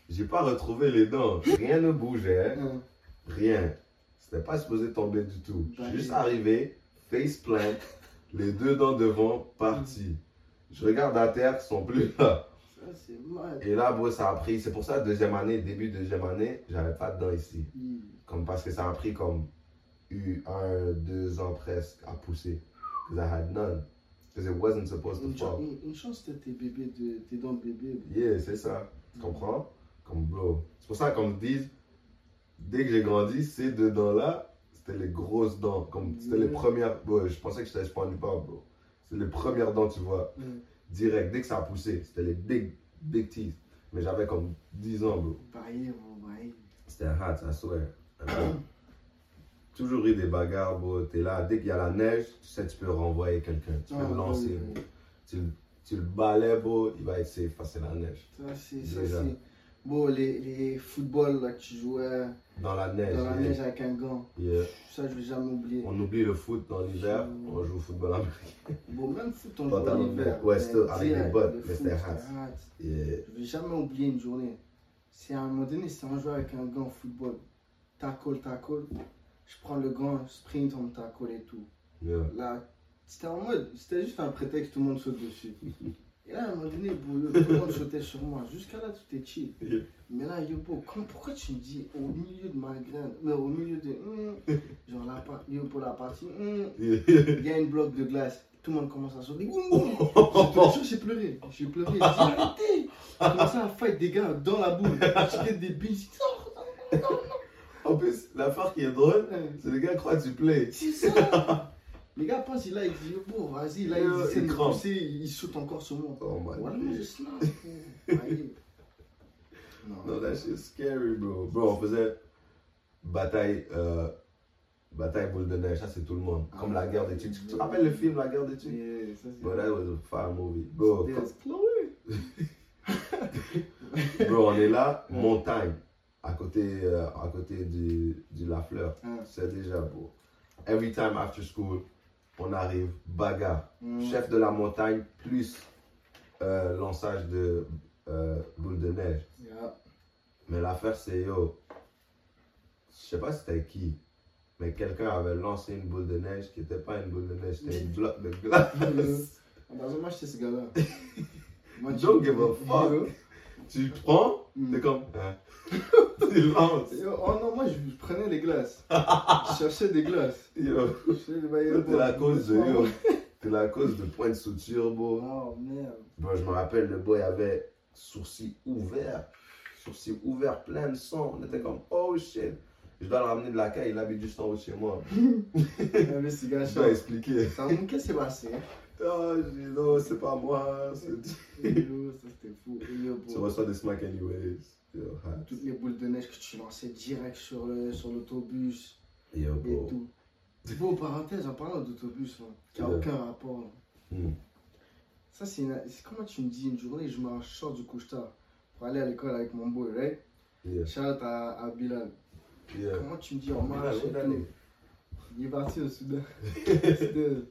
j'ai pas retrouvé les dents. Rien ne bougeait. un- Rien. C'était pas supposé tomber du tout. Je suis juste Bah, arrivé, face plant, les deux dents devant, parti. Je regarde à terre, ils sont plus là. Ça, c'est mal. Et là, bro, ça a pris. C'est pour ça, deuxième année, début deuxième année, j'avais pas de dents ici. Comme parce que ça a pris comme eu un, deux ans presque à pousser. Because I had none. Because it wasn't supposed to Une, fall. une, une chance que tes bébés, de, tes dents de bébé. Yeah, c'est ça. Tu comprends? Comme bro. C'est pour ça qu'on me dit, dès que j'ai grandi, ces deux dents-là, c'était les grosses dents. Comme c'était les Yeah. premières. Bro, je pensais que j'étais SpongeBob, bro. C'est les premières dents, tu vois. Mm. Direct, dès que ça a poussé, c'était les big, big teeth. Mais j'avais comme 10 ans, bro. Bro. C'était hot, I swear. [coughs] Toujours eu des bagarres, bro. T'es là, dès qu'il y a la neige, tu sais, tu peux renvoyer quelqu'un. Tu peux le lancer. oui, oui. Tu, tu le balais, bro, il va être safe que c'est la neige. Ça, c'est. Bon, les, les footballs là, que tu jouais Dans la neige. dans la yeah. neige avec un gant, Yeah. ça, je vais jamais oublier. On oublie le foot dans l'hiver, on joue au football américain. Bon, même foot, on joue en hiver. ouais, avec les bottes, mais c'était. Yeah. Je vais jamais oublier une journée. C'est à un moment donné, c'était un joueur avec un gant football. Tackle, tackle. Je prends le gant, sprint, on me tackle et tout. Yeah. Là, c'était en mode, c'était juste un prétexte, tout le monde saute dessus. [laughs] Et là, à un moment donné, tout le monde sautait sur moi. Jusqu'à là, tout est chill. Yeah. Mais là, yo, bro, quand- pourquoi tu me dis au milieu de ma graine, mais au milieu de. hum, genre, la, yo, pour la partie, Yeah. il y a une bloc de glace. Tout le monde commence à sauter. Boum. [laughs] J'ai- pleuré. J'ai pleuré. J'ai dit arrêtez. J'ai commencé à fight des gars dans la boule. J'étais des billes. En plus, l'affaire qui est drôle, c'est les gars croient que tu play. C'est ça. Les gars pensent, là, ils disent, bon, vas-y, là, me crampent. pousser, ils sautent encore sur moi. Oh my. Aïe. No, [laughs] Non, that shit's scary, bro. Bro, on faisait bataille, euh, bataille boule de neige, ça c'est tout le monde. Comme la guerre des tucs. Tu te rappelles le film La guerre des tucs? Yeah, ça, c'est- Bro, that was a fire movie. Bro, [laughs] bro, on est là, [laughs] montagne, à côté, euh, à côté du, du La Fleur. Ah. C'est déjà beau. Every time after school, on arrive, bagarre. Mm. Chef de la montagne, plus euh, lançage de euh, boule de neige. Yeah. Mais l'affaire, c'est yo. Je sais pas c'était qui, mais quelqu'un avait lancé une boule de neige qui n'était pas une boule de neige, c'était une bloc de glace. [laughs] Ah, bah, ce gars-là. [laughs] Don't give a [laughs] fuck. Yo. tu prends, Mm. t'es comme. hein. Yo, Oh non, moi, je, prenais les glaces. je cherchais des glaces. [laughs] Yo, t'es la cause de yo. [laughs] T'es la cause de point de suture, bro. Oh merde. Bro, je me rappelle, le boy avait sourcils ouverts. Sourcils ouverts, plein de sang. On était comme, oh shit. Je dois le ramener de la caille, il habite juste en haut de chez moi. [laughs] Investigation. Je dois expliquer. Qu'est-ce qui s'est passé? Oh, j'ai dit, non, c'est pas moi. c'est- Yo, ça c'était fou. Tu reçois des smacks anyways. Yo, toutes les boules de neige que tu lançais direct sur le- sur l'autobus Yo, et bro. tout. Bon, parenthèse, en parlant d'autobus, là, qui n'a aucun rapport. là. Hmm. Ça, c'est une- c'est comment tu me dis une journée, je me sors du couche-tard pour aller à l'école avec mon boy, right? Yeah, Shout out à, à Bilal. yeah. Comment tu me dis, on marche Bilal, et tout? année. Il est parti au Soudan. [laughs]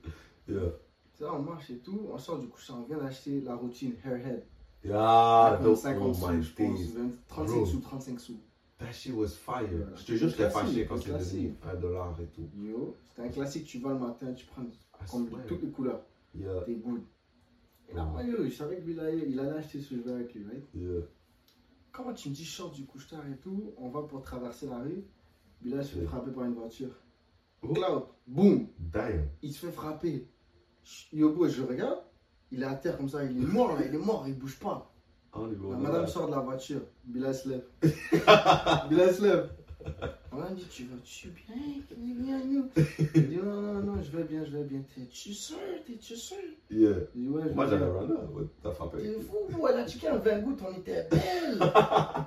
Yeah. Sais, on marche et tout, on sort du couche-tard, on vient d'acheter la routine Hairhead. Yeah, Comme those 50 oh my sous, je pense. days. 35 Bro. sous, 35 sous. That shit was fire. Voilà. Je te jure, j'étais fâché quand c'est devenu classique. 1 dollar et tout. Yo, c'était un classique, tu vas le matin, tu prends comme toutes les couleurs, Yeah, t'es good. Et là, moi, yo, je savais que Bilal, il allait acheter ce jeu avec lui, right? yeah. Comment tu me dis, sors du couche-tard et tout, on va pour traverser la rue, Bilal se fait frapper par une voiture. Oh. Cloud, boum, Damn. il se fait frapper. Yo, boy, je regarde, il est à terre comme ça, il est mort là, il est mort, il bouge pas. On bon. La madame sort de la voiture, Bilal se lève. [laughs] Bilal se lève. On a dit, tu vas-tu bien Bien, bien, nous. Il dit, non, non, non, je vais bien, je vais bien. T'es-tu sûr T'es-tu sûr Yeah. Il dit, ouais, je Moi, vais j'avais. Ouais, T'as frappé. T'es fou, elle a checké en 20 gouttes, on était belle.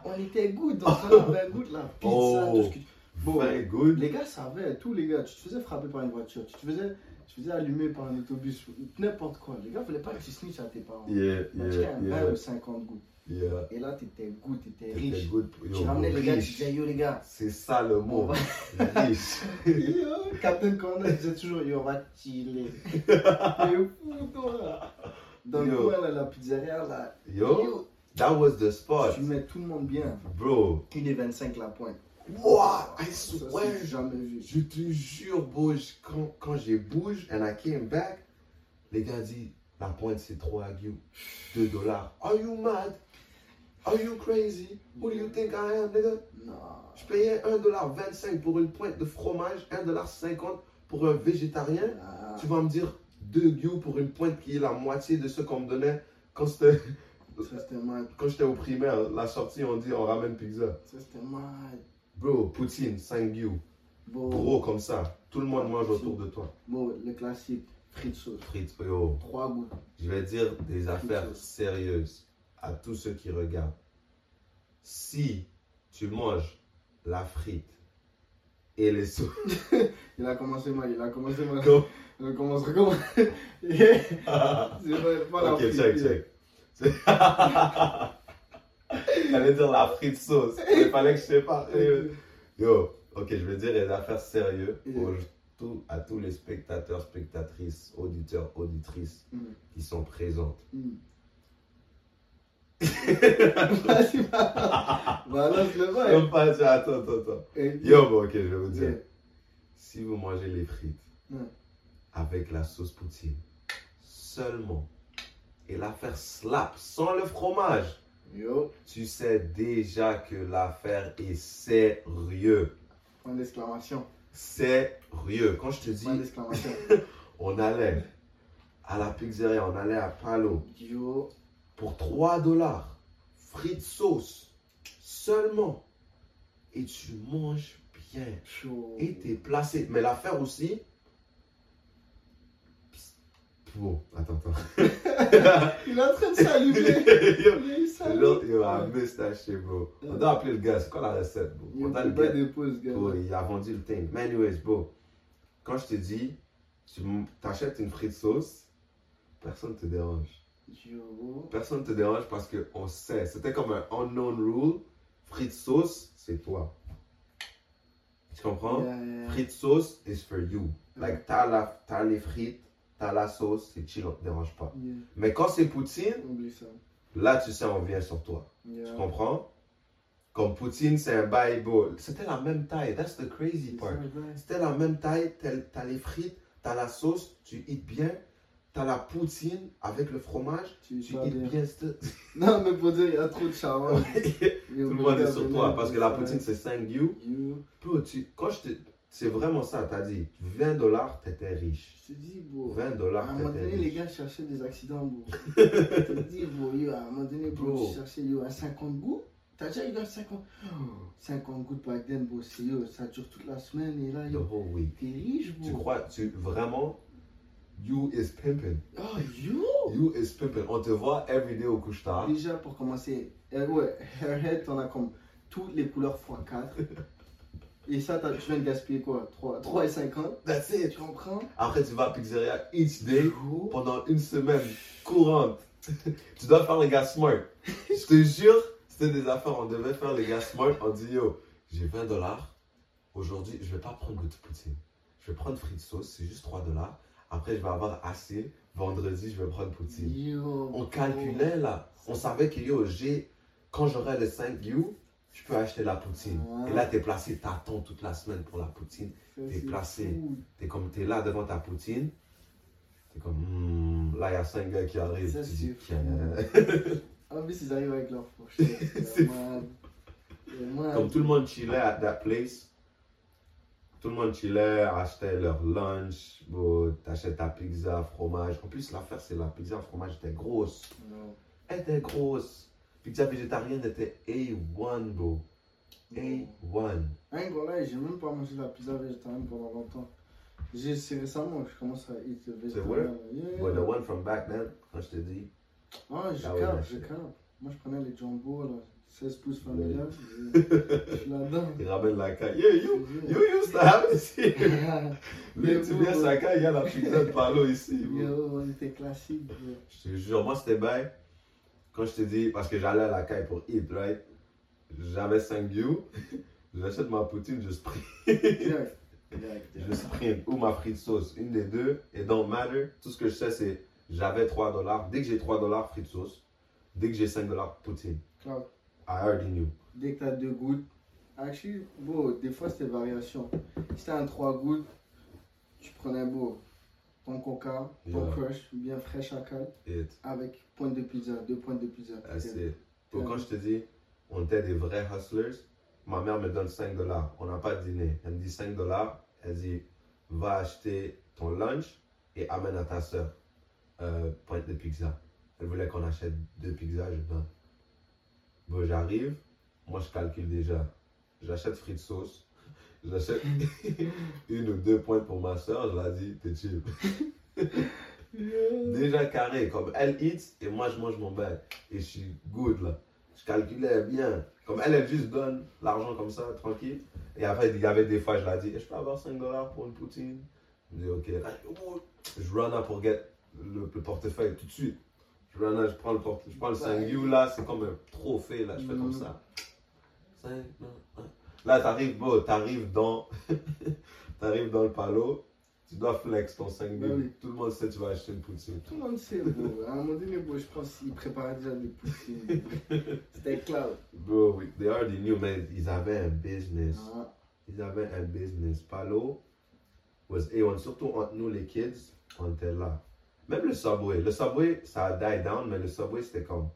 on était good dans ça, en 20 gouttes, la pizza, Oh. tout ce que tu- Bon, Very good. les gars savaient, tous les gars, tu te faisais frapper par une voiture, tu te faisais, tu te faisais allumer par un autobus, n'importe quoi. Les gars voulaient pas que tu snitches à tes parents. Yeah, yeah, un 20 yeah. ou 50 gouttes. Yeah. Et là, t'étais good, t'étais T'étais riche. good. Tu Yo, ramenais les gars, tu disais, yo les gars, C'est ça le mot. va... Riche. [laughs] Yo, Captain Corner disait toujours, yo, on va chiller. [laughs] T'es fou, toi. Dans le Yo. coin, là, la pizzeria, là. Yo, that was the spot. tu mets tout le monde bien. Bro. 1,25 la pointe. What? I swear. jamais vu. Je te jure, je- quand, quand j'ai bougé and I came back, les gars disent, la pointe c'est 3 agues, 2 dollars. Are you mad? Are you crazy? Who do you think I am, nigga? Non. Je payais 1,25$ pour une pointe de fromage, 1,50$ pour un végétarien. Tu vas me dire 2 gueux pour une pointe qui est la moitié de ce qu'on me donnait quand c'était [laughs] quand j'étais au primaire. La sortie, on dit on ramène pizza. Ça, c'était mal. Bro, poutine, 5 gueux. Bon, Gros comme ça. Tout le monde mange autour de toi. bon, le classique, frites sauce. Frites, yo. 3 gouttes. Je vais dire des affaires sérieuses. à tous ceux qui regardent. Si tu manges la frite et les sauces. [laughs] Il a commencé mal, il a commencé mal. Comme- On [laughs] commence, recommence. [laughs] C'est pas, pas la ok, check, check. J'allais dire la frite sauce. Il fallait que je pas. Yo, ok, je vais dire les affaires sérieuses tout- à tous les spectateurs, spectatrices, auditeurs, auditrices Mm. qui sont présentes. Mm. [laughs] Vas-y, va. Balance le bail. Comme pas dire, attends, attends, attends. Yo, bon, ok, je vais vous dire. Yeah. Si vous mangez les frites Ouais. avec la sauce poutine seulement et l'affaire slap sans le fromage, Yo, tu sais déjà que l'affaire est sérieux. point d'exclamation. Sérieux. Quand je te Point dis, d'exclamation. [laughs] on allait à la pizzeria, on allait à Palo Yo, pour 3 dollars, frites sauce seulement. Et tu manges bien. chaud. Et t'es placé. Mais l'affaire aussi. Bon, attends, attends. [laughs] Il est en train de s'allumer. yo, [laughs] Il I missed that shit, bro. On doit appeler le gars. C'est quoi la recette, bro? Il On doit ne le de pause, gars. Bro, il a vendu le thing. Mais anyways, bro. Quand je te dis, tu t'achètes une frite sauce, personne te dérange. Personne te dérange parce qu'on sait. C'était comme un unknown rule. Frite sauce, c'est toi. Tu comprends? Yeah, yeah. Frites sauce is for you. Like, t'as les frites, t'as la sauce, c'est chill, on te dérange pas. Yeah. Mais quand c'est poutine, ça. là, tu sais, on vient sur toi. Yeah. Tu comprends? Comme poutine, c'est un bail. C'était la même taille. That's the crazy part. C'était la même taille. T'as, les frites, t'as la sauce, tu eats bien. T'as la poutine avec le fromage, Tu tu eats bien. bien. [laughs] Non, mais pour dire, il y a trop de charme. [laughs] Tout le monde est sur toi parce que la poutine, c'est 5 you. You. Bro, tu, quand je te. C'est vraiment ça, t'as dit. 20 dollars, t'étais riche. Je te dis, bro. 20 À dollars, un moment donné, les riche. gars cherchaient des accidents, bro. [laughs] Je te dis, bro, yo, à un moment donné, bro, Bro. tu cherchais, yo, à 50 gouttes. T'as déjà eu à 50 Oh, 50 gouttes back then, bro. C'est, yo, ça dure toute la semaine et là, yo, whole week. t'es riche, bro. Tu crois, tu vraiment, you is pimping. Oh, yo! You is pimping. On te voit everyday au couche-tard. Déjà, pour commencer, euh, ouais, [laughs] Hairhead, t'en as comme toutes les couleurs x4. [laughs] Et ça, tu viens de gaspiller quoi? 3, 3,50 That's it. Tu comprends? Après, tu vas à pizzeria each day pendant une semaine courante. [laughs] tu dois faire les gars smart. Je te jure, c'était des affaires. On devait faire les gars smart. On dit, yo, j'ai 20 dollars. Aujourd'hui, je vais pas prendre de poutine. Je vais prendre frites sauce, c'est juste 3 dollars. Après, je vais avoir assez. Vendredi, je vais prendre poutine. Yo. On calculait là. On savait que yo, j'ai. Quand j'aurai les 5 you, je peux acheter la poutine. Ouais. Et là, t'es placé, t'attends toute la semaine pour la poutine. T'es c'est placé. fou. T'es comme, t'es là devant ta poutine. T'es comme, hmm, là, il y a 5 gars qui arrivent. Ça, tu c'est. En plus, ils arrivent avec leur fourchette. [laughs] C'est. Comme tout le monde chillait à that place. Tout le monde chillait, achetait leur lunch. Bon, t'achètes ta pizza, fromage. En plus, l'affaire, c'est la pizza, fromage était grosse. Non. Elle était grosse. Pizza végétarienne était A1, bro. A1. Hein, voilà, j'ai même pas mangé la pizza végétarienne pendant longtemps. J'ai- C'est récemment que je commence à eat le végétarien. Yeah. But the one from back then, quand je te dis, Ah, je Ah capte, là, je capte. Moi, je prenais les jumbo, là, 16 pouces familial. Je [laughs] je suis là-dedans. il ramène la caille. Yeah, you, you used to have it ici. [laughs] Lui, tu viens sa caille, il y a la pizza de Palo ici. Yo, on était classique. Je te jure, moi c'était bail. Quand je te dis, parce que j'allais à la caille pour eat, right? J'avais 5 you. [laughs] J'achète ma poutine, je sprint. Je sprint. Ou ma frite sauce. Une des deux. Et don't matter. Tout ce que je sais, c'est j'avais 3 dollars. Dès que j'ai 3 dollars, frite sauce. Dès que j'ai 5 dollars, poutine. Claro. I already knew. Dès que t'as deux gouttes, actually, bon, des fois c'était variation. Si t'as un trois gouttes, tu prenais beau ton coca, ton Yeah. crush, bien fraîche à cal, It. avec pointe de pizza, deux pointes de pizza. It. Pour quand je te dis, on était des vrais hustlers, ma mère me donne 5 dollars. On n'a pas de dîner. Elle me dit 5 dollars. Elle dit, va acheter ton lunch et amène à ta soeur euh, pointe de pizza. Elle voulait qu'on achète deux pizzas. Je ben, bon, j'arrive. Moi, je calcule déjà. J'achète frites sauce. J'achète [laughs] une ou deux pointes pour ma soeur. Je leur dis, t'es chill. Déjà carré, comme elle eat et moi je mange mon bag. Et je suis good là. Je calculais bien. Comme elle, elle juste donne l'argent comme ça, tranquille. Et après, il y avait des fois, je l'ai dit, je peux avoir 5 dollars pour une poutine? Je dis, ok. Je run up pour get le, le portefeuille tout de suite. Je run up, je prends le, je prends le 5 you là, c'est comme un trophée là, je fais comme Mhm. ça. 5, Là, t'arrives, bro, t'arrives dans, [laughs] t'arrives dans le palo, tu dois flex ton 5 Bah you. oui. Tout le monde sait que tu vas acheter une poutine. Tout le monde sait, bro. [laughs] À un moment donné, bro, je pense qu'ils préparaient déjà des poutines. [laughs] C'était cloud. Bro, we- they already knew, man. Ils avaient un business. Ah, Ils avaient un business. Palo was A1. Surtout entre nous, les kids, on était là. Même le Subway. Le Subway, ça a die down, mais le Subway, c'était comme.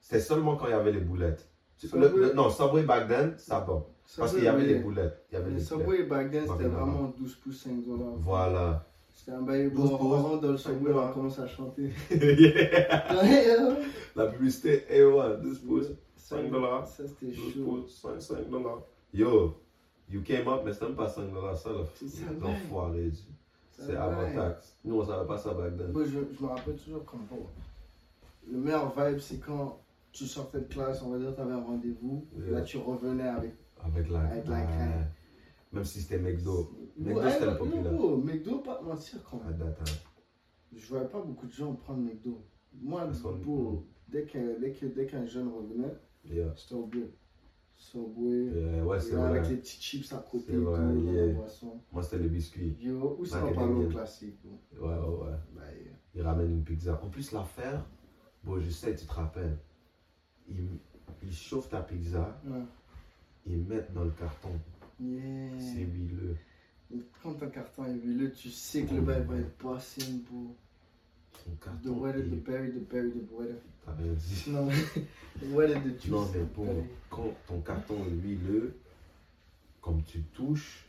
C'était seulement quand il y avait les boulettes. Le- Subway- le- non, Subway back then, ça va. Parce qu'il y avait les boulettes. Il y avait Le les Subway back then, c'était vraiment 12 pouces 5 dollars. Voilà. C'était un bail 12 bon. On rentre dans le 5 Subway, on commence à chanter. [laughs] La publicité A1, 12 pouces. 5 dollars. Ça, c'était 12 chaud. pouces, 5, 5 dollars. Yo, you came up, mais c'était même pas 5 dollars, ça. C'est L'enfoiré. C'est va. avant taxe. Nous, on savait pas ça back then. Je, je me rappelle toujours bon. Le meilleur vibe, c'est quand tu sortais de classe, on va dire, tu avais un rendez-vous. Là, tu revenais avec. Avec la. Avec la crème. Même si c'était McDo. McDo, Ouais, c'était le populaire. gros, McDo, pas te mentir, quand À that time. je voyais pas beaucoup de gens prendre McDo. Moi, bro, dès qu'un dès que, dès qu'un jeune revenait, Yeah. j'étais au bleu. Subway, Yeah, ouais, c'est là, avec vrai. les petits chips à côté, tout, vrai, dans yeah. la boisson. Moi, c'était les biscuits. Yo, ou ça, on Macadamia. parle au classique. Ouais, ouais, ouais. Bah, yeah. Ils ramènent une pizza. En plus, l'affaire, bon, je sais, tu te rappelles. Ils, ils chauffent ta pizza, Ouais. Ils mettent dans le carton. Yeah. C'est huileux. Quand ton carton est huileux, tu sais que le bail va être passé, bro. Ton The carton. weather, the est- berry, the berry, the weather. T'as rien dit. [laughs] Non, the weather, the juice. Non, mais the berry. quand ton carton est huileux, comme tu touches,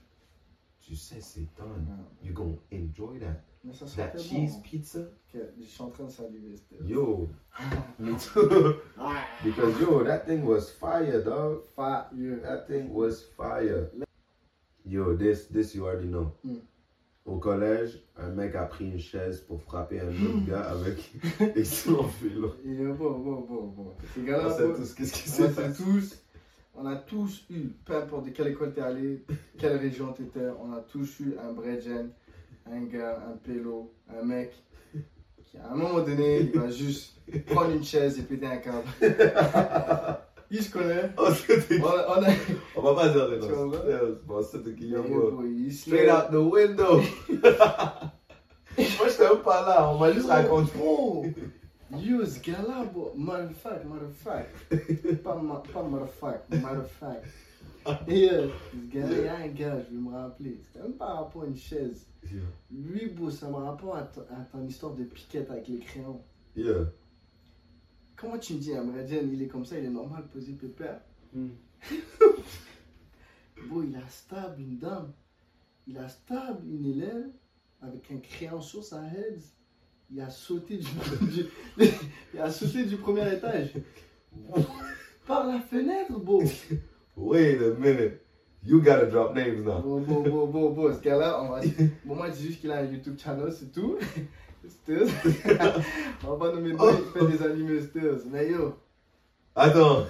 tu sais c'est done. Ouais. You're gonna enjoy that. Mais ça sentait cheese bon. pizza, Ok, Je suis en train de saliver, yo, [laughs] me too. Because yo, that thing was fire, dog. fire. That thing was fire. Yo, this, this you already know. Mm. Au collège, un mec a pris une chaise pour frapper un autre [gasps] gars avec. [laughs] Et euh, [laughs] bon, bon, bon, bon. Ces gars-là, On sait bon, tous qu'est-ce qui on s'est passé. tous, on a tous eu, peu importe de quelle école t'es allé, quelle région t'étais, on a tous eu un Bredgen, un gars, un pélo, un mec qui à un moment donné, il va juste prendre une chaise et péter un câble. [laughs] Il se connaît. Oh, On on a- On va pas dire Tu noms. Bon, bro, il se Straight out the window. [laughs] Moi, j'étais même pas là. On m'a juste raconté. Oh, yo, ce gars-là, bro, matter of fact, matter of fact. Pas, ma- pas matter of fact, matter of fact. [laughs] Ce gars-là, il y a un gars, je vais me rappeler. C'était même par rapport à une chaise. Yeah. Lui, bro, ça me rapport à, ton- à ton histoire de piquette avec les crayons. Yeah. Comment tu me dis, Amradien, il est comme ça, il est normal, posé pépère? Hmm. [laughs] Bro, il a stab une dame. Il a stab une élève avec un crayon sur sa head. Il a sauté du, [laughs] du- il a sauté du premier étage. Par la fenêtre, bro. Wait a minute. You gotta drop names now. Bon, bon, bon, bon, bon, ce gars-là, on va... [laughs] bon, moi, je dis juste qu'il a un YouTube channel, c'est tout. [laughs] Stills. [laughs] on va pas nommer de nom, il fait des animés Stills. Mais yo, Attends.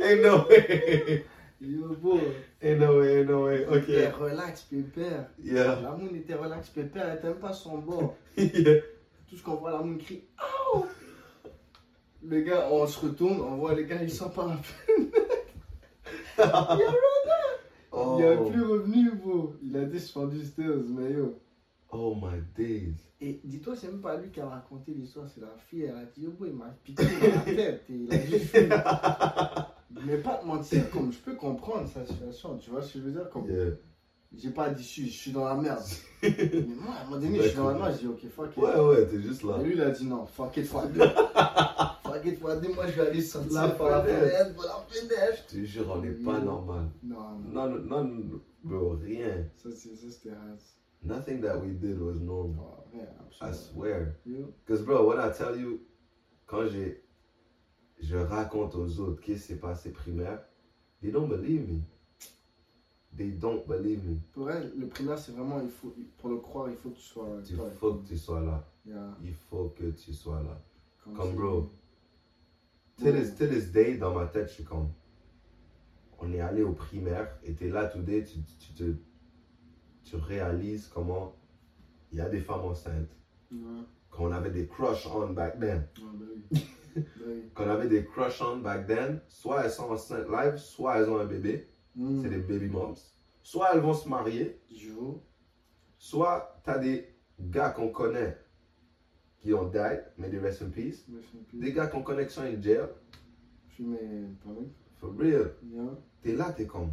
ain't no way. yo, bro. Ain't no way, ain't no way. Ok. était relax, pépère. Yeah. La moune était relax, pépère, elle était même pas son bord. yeah. Tout ce qu'on voit, la moune crie Aouh Le gars, on se retourne, on voit les gars, ils sont par la Oh. Il est plus revenu, bro. Il a suspendu Stills, mais yo. oh my days. Et dis-toi, c'est même pas lui qui a raconté l'histoire, c'est la fille. Elle a dit, yo, bro, il m'a piqué dans la tête. Et il a juste. [laughs] Mais pas te mentir, comme je peux comprendre sa situation, tu vois ce que je veux dire comme, Yeah. J'ai pas dit, je suis, je suis dans la merde. [laughs] Mais moi, à un moment donné, je suis dans la merde, je dis, ok, fuck it. Ouais, ouais, t'es juste là. Et lui, il a dit, non, fuck it, fuck it. [laughs] it, fuck it, moi, je vais aller sortir La par la fenêtre. la fenêtre. Je te jure, on n'est pas normal. Non, non, Non, non, bro, rien. ça, c'est- ça, c'était race. Nothing that we did was normal. Oh, rien, I swear. Because, bro, when I tell you, quand j'ai, je raconte aux autres qu'est-ce qui s'est passé primaire, they don't believe me. they don't believe me. Pour elle, le primaire, c'est vraiment, il faut, pour le croire, il faut que tu sois. Il toi. faut que tu sois là. Yeah, Il faut que tu sois là. comme Comme bro. To Ouais. this, day, dans ma tête, je suis comme. On est allé au primaire et t'es là today, tu, tu, te, tu réalises comment il y a des femmes enceintes. Ouais, Quand on avait des crush on back then. ouais, bah oui. [laughs] Bah oui. Quand on avait des crush on back then, soit elles sont enceintes live, soit elles ont un bébé. Mm. C'est des baby moms. Soit elles vont se marier, Jo, soit t'as des gars qu'on connaît qui ont died, mais des rest in peace. Des gars qui sont in jail. Je parents. For real. Yeah, T'es là, t'es comme.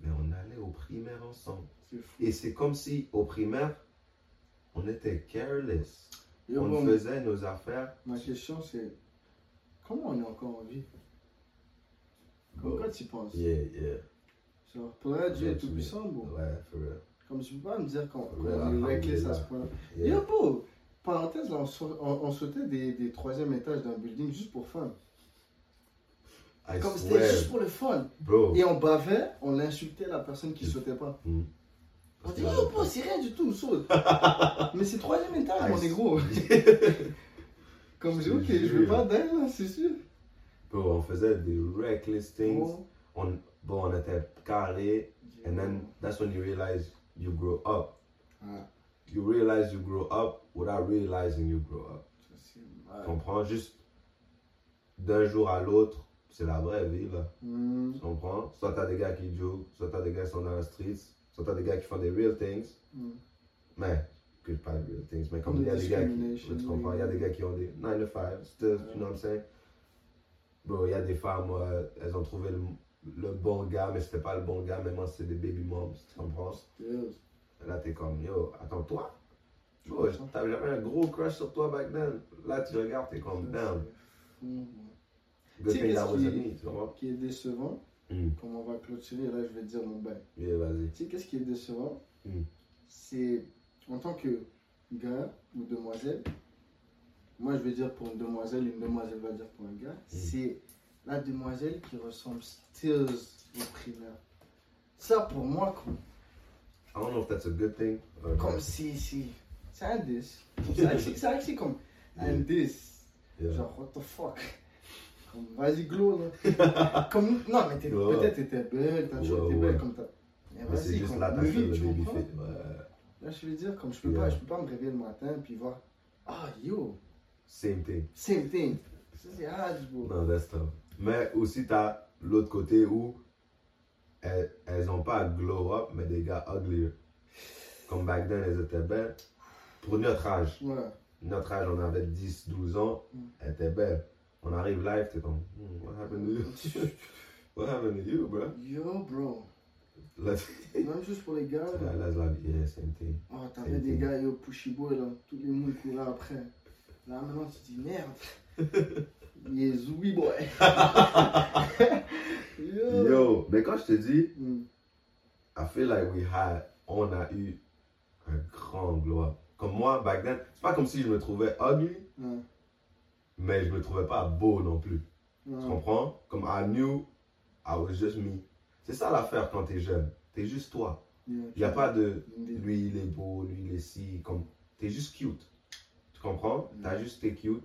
Mais on allait au primaire ensemble. Et c'est comme si au primaire, on était careless. Yo, on bon, faisait nos affaires. Ma question, c'est comment on est encore en vie? Pourquoi tu penses? Yeah, yeah. Genre, pourrait Dieu est tout puissant, bro. Ouais, for real. Comme tu peux pas me dire qu'on est reckless à ce point-là. Yeah. Yo, bro, parenthèse, on, sau- on, on sautait des, des troisième étages d'un building juste pour fun. I Comme c'était juste pour le fun. bro. Et on bavait, on insultait la personne qui sautait pas. Mm. On dit, yo, bro, c'est rien du tout, saute. [laughs] Mais c'est troisième étage, mon I- négro. [laughs] Comme je dis, ok, je veux pas d'elle, là, c'est sûr. Bro, on faisait des reckless things. On, bon, on était carré. And then that's when you realize you grow up. Ah, You realize you grow up without realizing you grow up. comprends? Juste d'un jour à l'autre, c'est la vraie vie, là. Hmm, Tu comprends? Soit t'as des gars qui jouent, soit t'as des gars qui sont dans la streets, soit t'as des gars qui font des real things. hmm. Mais, que pas des real things, mais comme il y a des gars qui. Tu comprends? Il y a des gars qui ont des 9 to 5, still, you know what I'm saying? Bro, il y a des femmes, euh, elles ont trouvé le, le bon gars, mais c'était pas le bon gars, mais moi, c'est des baby moms, tu comprends? Yes. Là, t'es comme, yo, attends-toi. T'avais jamais un gros crush sur toi back then. Là, tu regardes, t'es comme, fou, Good sais qu'est-ce qui- tu est décevant, Hmm. comme on va clôturer, là je vais dire mon bail. Yeah, vas-y. Tu sais, qu'est-ce qui est décevant Hmm. C'est en tant que gars ou demoiselle, moi je vais dire pour une demoiselle, une demoiselle va dire pour un gars, c'est la demoiselle qui ressemble still au primaire. Ça pour moi, comme, I don't know if that's a good thing. or comme si, si, c'est un 10. C'est actually comme un 10. Yeah. Genre, what the fuck? Comme, vas-y, glow, là. [laughs] comme, non, mais t'es- Ouais. peut-être t'étais belle, t'as toujours été belle comme t'as. Mais Mais c'est vas-y, juste comme, fait vide, le tu comprends? Ouais. Là, je veux dire, comme je peux, Yeah. pas, je peux pas me réveiller le matin puis voir, ah yo, Same thing. same thing. Ça, c'est hard, bro. Non, that's tough. Mais aussi, t'as l'autre côté où elles, elles ont pas glow up, mais des gars uglier. Comme back then, elles étaient belles. Pour notre âge. Ouais. Notre âge, on avait 10, 12 ans. Mm. Elles étaient belles. On arrive live, t'es comme, Hmm, what happened to you? [laughs] what happened to you, bro? Yo, bro. Même juste pour les gars, là. là, là, yeah, same thing. Oh, t'avais Same des gars, yo, pushy boy, là. Tous les moules couraient après. Là, maintenant, tu te dis, merde. [laughs] Il est zoui, boy. [laughs] yo. Yo, mais quand je te dis, Mm. I feel like we had, on a eu un grand gloire. Comme moi, back then, c'est pas comme si je me trouvais ugly, Ouais. mais je me trouvais pas beau non plus. Tu comprends? Comme I knew I was just me. C'est ça l'affaire quand t'es jeune. T'es juste toi. Yeah. Il n'y a pas de Des- lui il est beau, lui il est si. Comme, t'es juste cute. Tu comprends? Mm. T'as juste t'es cute.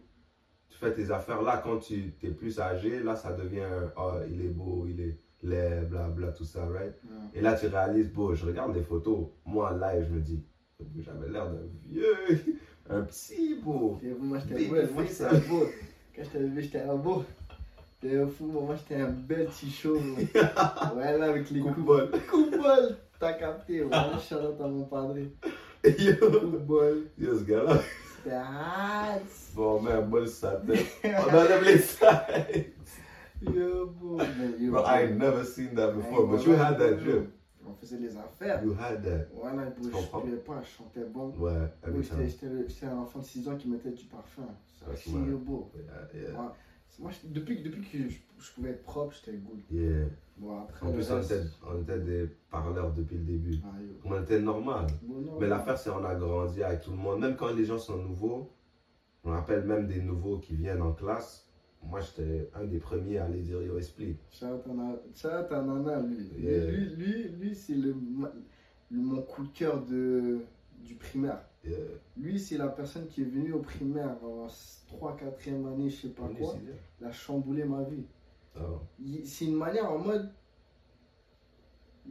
Tu fais tes affaires. Là, quand tu es plus âgé, là, ça devient oh, il est beau, il est laid, blabla, tout ça, right? Et là, tu réalises, bon, je regarde les photos. Moi, live, je me dis, j'avais l'air d'un vieux, un petit beau. Moi j'étais beau, moi j'étais un beau. Quand j'étais levé, j'étais un beau. T'es fou, moi j'étais un bel petit là. [laughs] Ouais, là avec les coups. bol. Coup de bol, t'as capté. Ouais, Charlotte à mon padre. Yo, Coup de bol. yo, ce gars-là, C'était bon, on met un bol sa tête. [laughs] On enlève les sides. Yo. Mais yo, Bro, I ain't never seen that before, but you had that drip. On faisait les affaires. You had that. Voilà, je pouvais pas, je chantais bon. Ouais, every J'étais un enfant de 6 ans qui mettait du parfum. C'est yo, beau. Yeah, yeah. Moi, depuis, depuis que je, je pouvais être propre, j'étais good. Yeah. Bon, après, En plus, on reste- était, on était des parleurs depuis le début. Ah. On était normal. Bon, non, Mais l'affaire, c'est qu'on a grandi avec tout le monde. Même quand les gens sont nouveaux, on appelle même des nouveaux qui viennent en classe. Moi, j'étais un des premiers à aller dire Yo, explique. Shout out à Nana, lui. Yeah. Lui, lui, lui c'est le, mon coup de cœur de, du primaire. Yeah. Lui, c'est la personne qui est venue au primaire en 3 4 année, je sais pas quoi. Il a chamboulé ma vie. Oh. Il- C'est une manière en mode.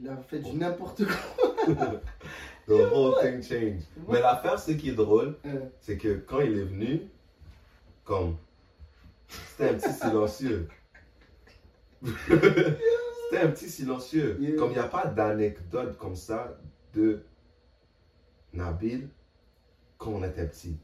Il a fait du n'importe quoi. [laughs] The whole thing changed. Mais l'affaire, ce qui est drôle, c'est que quand il est venu, comme, c'était un petit silencieux. [laughs] c'était un petit silencieux. Yeah. Comme il n'y a pas d'anecdote comme ça de Nabil quand on était petit,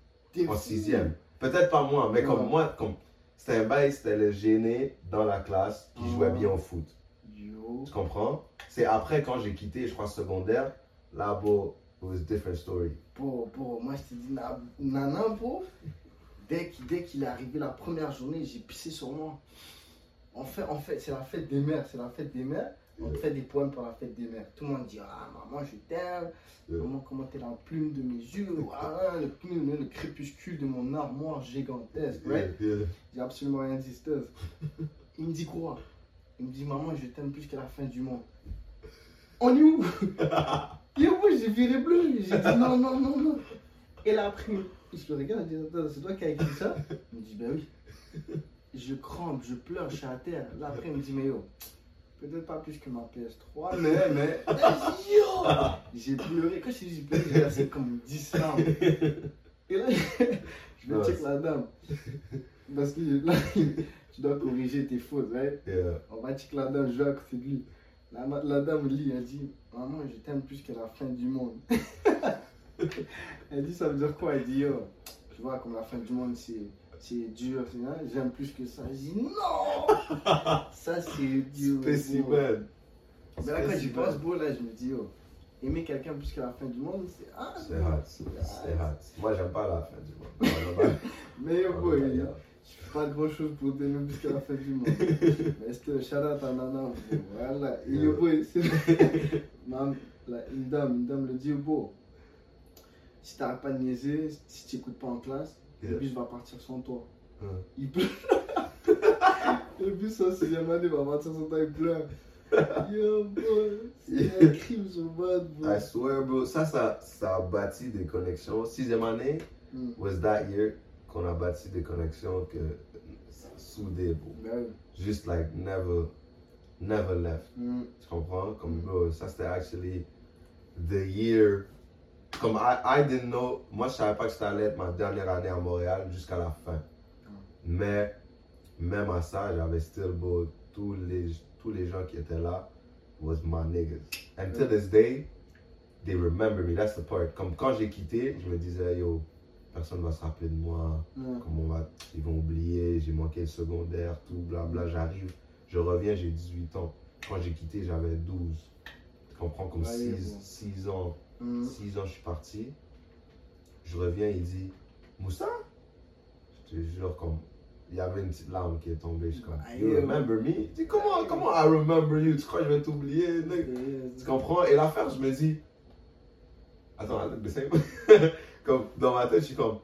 en sixième. Peut-être pas moi, mais comme moi, comme, c'était un bail, c'était le gêné dans la classe qui jouait bien au foot. Tu comprends? C'est après quand j'ai quitté, je crois, secondaire, là, bro, it was a different story. Pour, pour, moi, je te dis, na- Nana, bro, dès qu'il dès est arrivé la première journée, j'ai pissé sur moi. En fait, en fait c'est la fête des mères, c'est la fête des mères. On fait des poèmes pour la fête des mères. Tout le monde dit, ah, maman, je t'aime. Maman, comment t'es la plume de mes yeux? Voilà, le, plume, le crépuscule de mon armoire gigantesque. right? J'ai absolument rien dit. [laughs] Il me dit quoi? Il me dit, maman, je t'aime plus qu'à la fin du monde. On est où? [laughs] Yo, moi, j'ai viré bleu. J'ai dit, non, non, non, non. Et là, après, je le regarde, je dis, attends, c'est toi qui as écrit ça? [laughs] Il me dit, ben oui. Je crampe, je pleure, je suis à terre. Là, après, il me dit, mais yo, peut-être pas plus que ma PS3, [laughs] mais, mais. [laughs] Yo J'ai pleuré. Quand je dit, j'ai pleuré, j'ai versé comme 10 larmes. Et là, je Ouais, check la dame. Parce que là, tu dois corriger tes fautes, right? Yeah. On va check la dame, je vais à côté de lui. La, la dame lit, elle dit Maman, je t'aime plus qu'à la fin du monde. [laughs] elle dit Ça veut dire quoi? Elle dit Yo, tu vois, comme la fin du monde, c'est. C'est dur, j'aime plus que ça. Je dis non [laughs] Ça c'est dur. Spécimen. Mais là, quand j'y pense, bro, là, je me dis, oh, aimer quelqu'un plus qu'à la fin du monde, c'est. Ah, C'est hot. C'est. Moi, j'aime pas la fin du monde. [laughs] Mais yo, bro, Ouais, il- yeah. je fais pas grand chose pour t'aimer plus qu'à la fin du monde. Mais c'était shout out à Nana. Voilà. Et yo, bro, c'est. Mam, une dame, une dame le dit, bro, si t'arrêtes pas de niaiser, si tu écoutes pas en classe, le Yeah. bus va partir sans toi. Hein. Il [laughs] le bus en sixième année va partir sans toi, il pleure. Yo, bro, c'est un crime sur bad, bro. I swear, bro, ça, ça, ça a bâti des connexions. Sixième année Mm. was that year qu'on a bâti des connexions que soudées, bro. Ben oui. Juste like never, never left. Mm. Tu comprends? Comme, Mm. bro, ça c'était actually the year. Comme, I, I didn't know. Moi, je savais pas que ça allait être ma dernière année à Montréal jusqu'à la fin. Mais, même à ça, j'avais still, bro, tous les, tous les gens qui étaient là was my niggas. And to this day, they remember me. That's the part. Comme quand j'ai quitté, je me disais, yo, personne va se rappeler de moi. Mm. Comme on va, ils vont oublier, j'ai manqué le secondaire, tout, blabla, j'arrive, je reviens, j'ai 18 ans. Quand j'ai quitté, j'avais 12. Tu comprends, comme Ouais, 6, bon. ans, Mm. 6 ans, je suis parti. Je reviens, il dit, Moussa? Je te jure, comme, il y avait une petite larme qui est tombée, je suis comme, you remember me? Il dit, comment, comment I remember you? Tu crois que je vais t'oublier? Tu comprends? Et l'affaire, je me dis, attends, [laughs] comme, dans ma tête, je suis comme,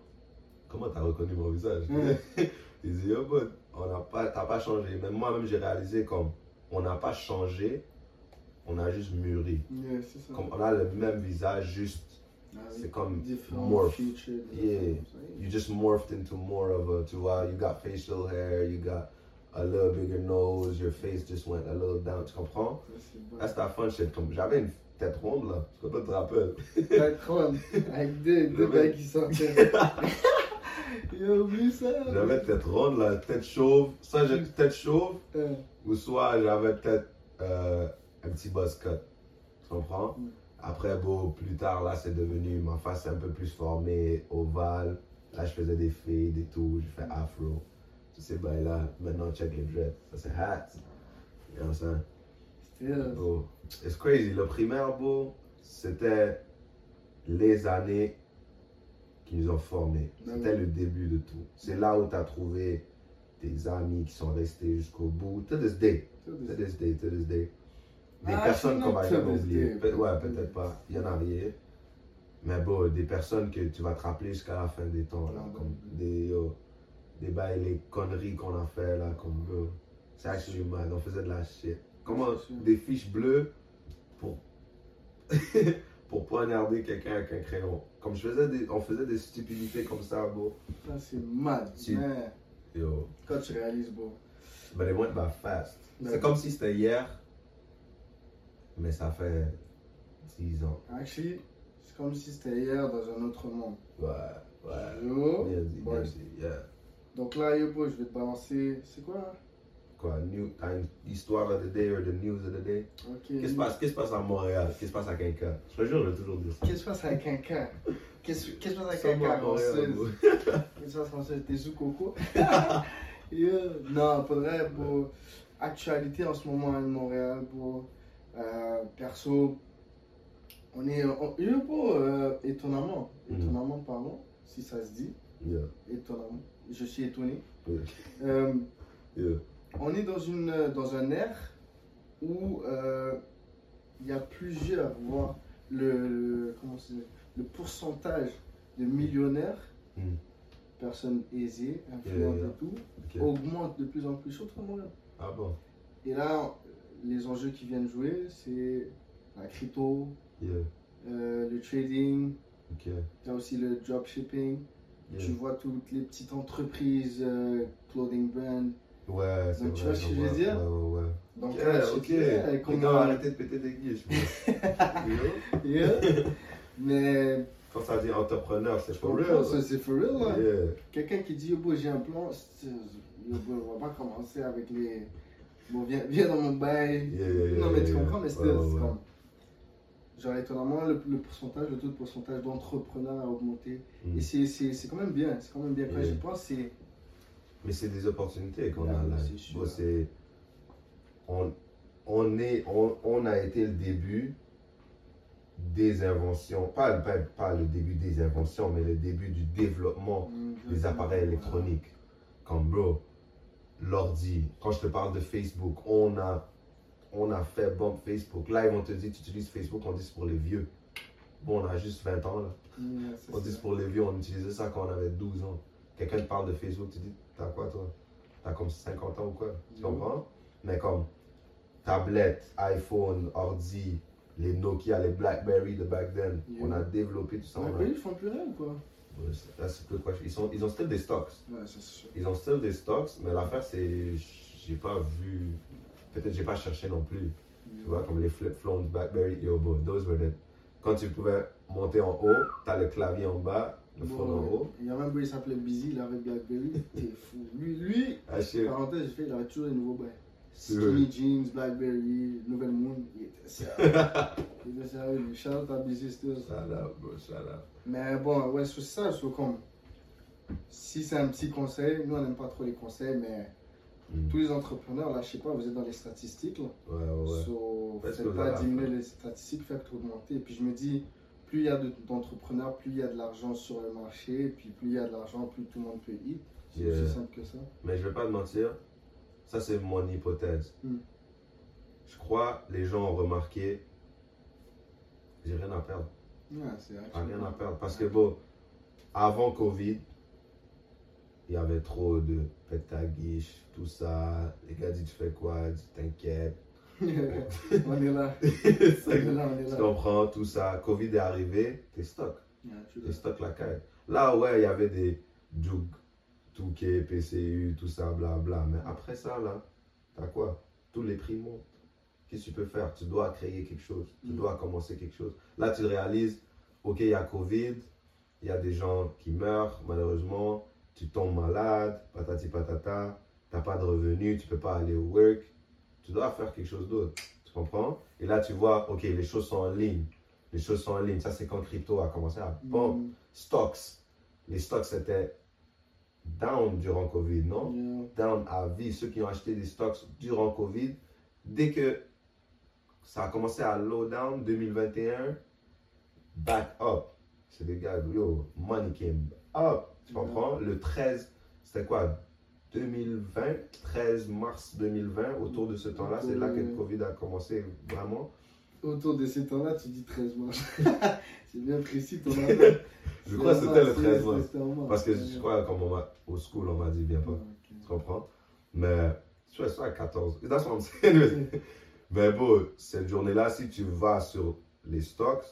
comment t'as reconnu mon visage? Mm. [laughs] Il dit, yo, bud, on n'a pas, t'as pas changé. Même moi-même, j'ai réalisé comme, on n'a pas changé, on a juste mûri. Yeah, c'est ça. Comme, on a le même visage, juste, Ah c'est comme morph. features, Yeah. You just morphed into more of a, tu vois, you got facial hair, you got a little bigger nose, your face just went a little down, tu comprends? That fun shit. Comme, j'avais une tête ronde, là, je sais pas te rappelles. La [laughs] crâne, avec deux, bagues [laughs] qui sortaient. [laughs] Il a oublié ça. J'avais tête ronde, là, tête chauve. J'ai tête chauve, ou soit j'avais peut-être euh, un petit buzz cut. Tu comprends? Mm. Après, bon, plus tard, là, c'est devenu, ma face un peu plus formée, ovale. Là, je faisais des fades et tout, je fais afro. Tous ces bails-là, maintenant, check les dreads. Ça, c'est hats. You know euh, Bro, it's crazy. Le primaire, bro, c'était les années qui nous ont formés. Ben C'était le début de tout. C'est là où tu as trouvé tes amis qui sont restés jusqu'au bout. To this day. To this day, to this day. Des Ah, personnes qu'on va jamais oublier. Pe- ouais, peut-être pas. Il y en a rien. Mais bon, des personnes que tu vas te rappeler jusqu'à la fin des temps. Là, comme des, yo, des bails, les conneries qu'on a fait là, comme bro. C'est actually mad, on faisait de la shit. Comment des fiches bleues pour [laughs] pour poignarder quelqu'un avec un crayon. Comme je faisais des, on faisait des stupidités comme ça, bro. Ça, c'est mad. Yo, quand tu réalises, bon. but it went by fast. C'est comme si c'était hier, mais ça fait 10 ans. Actually, c'est comme si c'était hier dans un autre monde. Ouais, ouais. Yo. Bien dit, bien dit, yeah. Donc là, yo, bro, je vais te balancer. C'est quoi Quoi, new, histoire of the day or the news of the day? Ok. Qu'est-ce qui se passe, à Montréal? Qu'est-ce qui se passe à quelqu'un? Je te jure, je vais toujours dire ça. Qu'est-ce qui se passe avec quelqu'un? Qu'est-ce qui se passe à bro. Qu'est-ce qui se passe française T'es sous coco? [laughs] Yo. Non, pour vrai, bro. Actualité en ce moment à Montréal. Euh, perso, on est. Yo, bro, euh, étonnamment. Mhm. Étonnamment, pardon, si ça se dit. Yeah, Étonnamment. Je suis étonné. yeah, Euh, yeah. on est dans, une, dans un air où euh, il y a plusieurs, voire le, le- comment c'est, le pourcentage de millionnaires, Hmm. personnes aisées, influentes et tout, augmente de plus en plus, surtout à Montréal. Ah bon? Et là, les enjeux qui viennent jouer, c'est la crypto, Yeah, euh, le trading, ok. il y a aussi le dropshipping. Yeah. Tu vois toutes les petites entreprises, euh, clothing brand. Ouais, c'est Donc, vrai. tu vois ce que je veux dire? Ouais, ouais. Donc, Ok, là, ok. tu Les comment- gars, arrêtez de péter des guiches. [laughs] Yeah. Mais Quand ça dit entrepreneur, c'est for real. c'est for real. Yeah. Quelqu'un qui dit, yo, bro, j'ai un plan, yo, on va pas commencer avec les. Bon, viens, viens dans mon bail. Yeah, yeah, yeah, non, mais tu comprends, mais c'est comme. Genre, étonnamment, le, le pourcentage, le taux de pourcentage d'entrepreneurs a augmenté. Mm. Et c'est- quand même bien. C'est quand même bien. Quand j'y pense, c'est. Mais c'est des opportunités qu'on Ouais, a là. c'est- on, on, est, on, on a été le début des inventions, pas, pas, pas le début des inventions, mais le début du développement Mm, des appareils électroniques. Comme bro, l'ordi, quand je te parle de Facebook, on a, on a fait bump Facebook. Là, ils vont te dire, tu utilises Facebook, on dit c'est pour les vieux. Bon, on a juste 20 ans là. Yeah, c'est On dit c'est pour les vieux, on utilisait ça quand on avait 12 ans. Quelqu'un te parle de Facebook, tu dis, t'as quoi toi? T'as comme 50 ans ou quoi? Tu Ouais. comprends? Mais comme tablette, iPhone, ordi, les Nokia, les Blackberry de back then, Yeah. on a développé tout ça. On mais ils font plus rien, quoi. Good question. Ils, sont, ils ont still des stocks. Ouais, c'est sûr. Ils ont still des stocks, mais l'affaire c'est, j'ai pas vu, peut-être j'ai pas cherché non plus. Tu vois, comme les flip phones, Blackberry, yo, bro, those were the... Quand tu pouvais monter en haut, t'as le clavier en bas, le phone en haut. Il y a même un gars, il s'appelait Busy, il avait Blackberry. T'es [laughs] fou. Lui, lui Ah, parenthèse, j'ai fait, il avait toujours des nouveaux bails. Skinny jeans, Blackberry, Nouvelle Moon, il était sérieux. [laughs] il était sérieux. Shout out à Busy still. Shout out, bro, shout out. Mais bon, ouais, c'est ça, c'est comme. Si c'est un petit conseil, nous on n'aime pas trop les conseils, mais Mm. tous les entrepreneurs, là, je sais pas, vous êtes dans les statistiques, là. Ouais, ouais. So, Faites pas diminuer les statistiques, faites augmenter. Et puis je me dis, plus il y a de- d'entrepreneurs, plus il y a de l'argent sur le marché. Et puis plus il y a de l'argent, plus tout le monde peut y. C'est Yeah. aussi simple que ça. Mais je vais pas te mentir, ça c'est mon hypothèse. Mm. Je crois les gens ont remarqué, j'ai rien à perdre. J'ai rien à perdre. Parce que bon, avant Covid, il y avait trop de ta guiche, tout ça. Les gars disent tu fais quoi? T'inquiète. [laughs] on est là. [laughs] On tu est là, on est là. comprends tout ça. Covid est arrivé, t'es stock. Yeah, tu T'es stock la caille. Là, ouais, il y avait des Jug, Touquet, PCU, tout ça, blabla. Mais après ça, là, t'as quoi? Tous les prix montent. Qu'est-ce que tu peux faire? Tu dois créer quelque chose. Tu Mm. dois commencer quelque chose. Là, tu réalises, ok, il y a Covid, il y a des gens qui meurent, malheureusement. Tu tombes malade, patati patata. T'as pas de revenus, tu peux pas aller au work. Tu dois faire quelque chose d'autre. Tu comprends? Et là, tu vois, ok, les choses sont en ligne. Les choses sont en ligne. Ça, c'est quand crypto a commencé à bomber Mm, stocks. Les stocks étaient down durant Covid, non? yeah. Down à vie. Ceux qui ont acheté des stocks durant Covid, dès que ça a commencé à low down 2021, back up. C'est des gars, yo, money came up. Tu comprends? Le 13, c'était quoi? 2020, 13 mars 2020, autour de ce temps-là, c'est là que le. Covid a commencé vraiment. autour de ces temps-là, tu dis 13 mois. [laughs] c'est bien précis ton appel. Je [laughs] crois que c'était le 13 mois. C'était en mars. Parce que je crois qu'au au school, on m'a dit viens pas. Ok. Tu comprends? Mais je suis à 14. That's what I'm saying. [laughs] Mais bon, cette journée-là, si tu vas sur les stocks,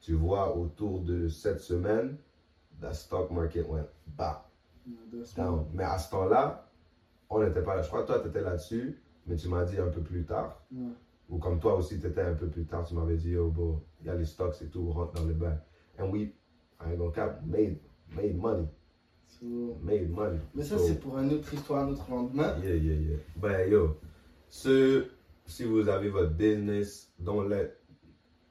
tu vois autour de cette semaine, the stock market went bas, down. Mais à ce temps-là, on n'était pas là. Je crois que toi, tu étais là-dessus, mais tu m'as dit un peu plus tard. Ouais. Ou comme toi aussi, tu étais un peu plus tard, tu m'avais dit, oh, bon, il y a les stocks et tout, rentre dans les bains. And we, I ain't gonna cap, made, made money, So- made money. Mais ça, So- c'est pour une autre histoire, un autre lendemain. Yeah, yeah, yeah. Ben, yo, ce, si vous avez votre business, don't let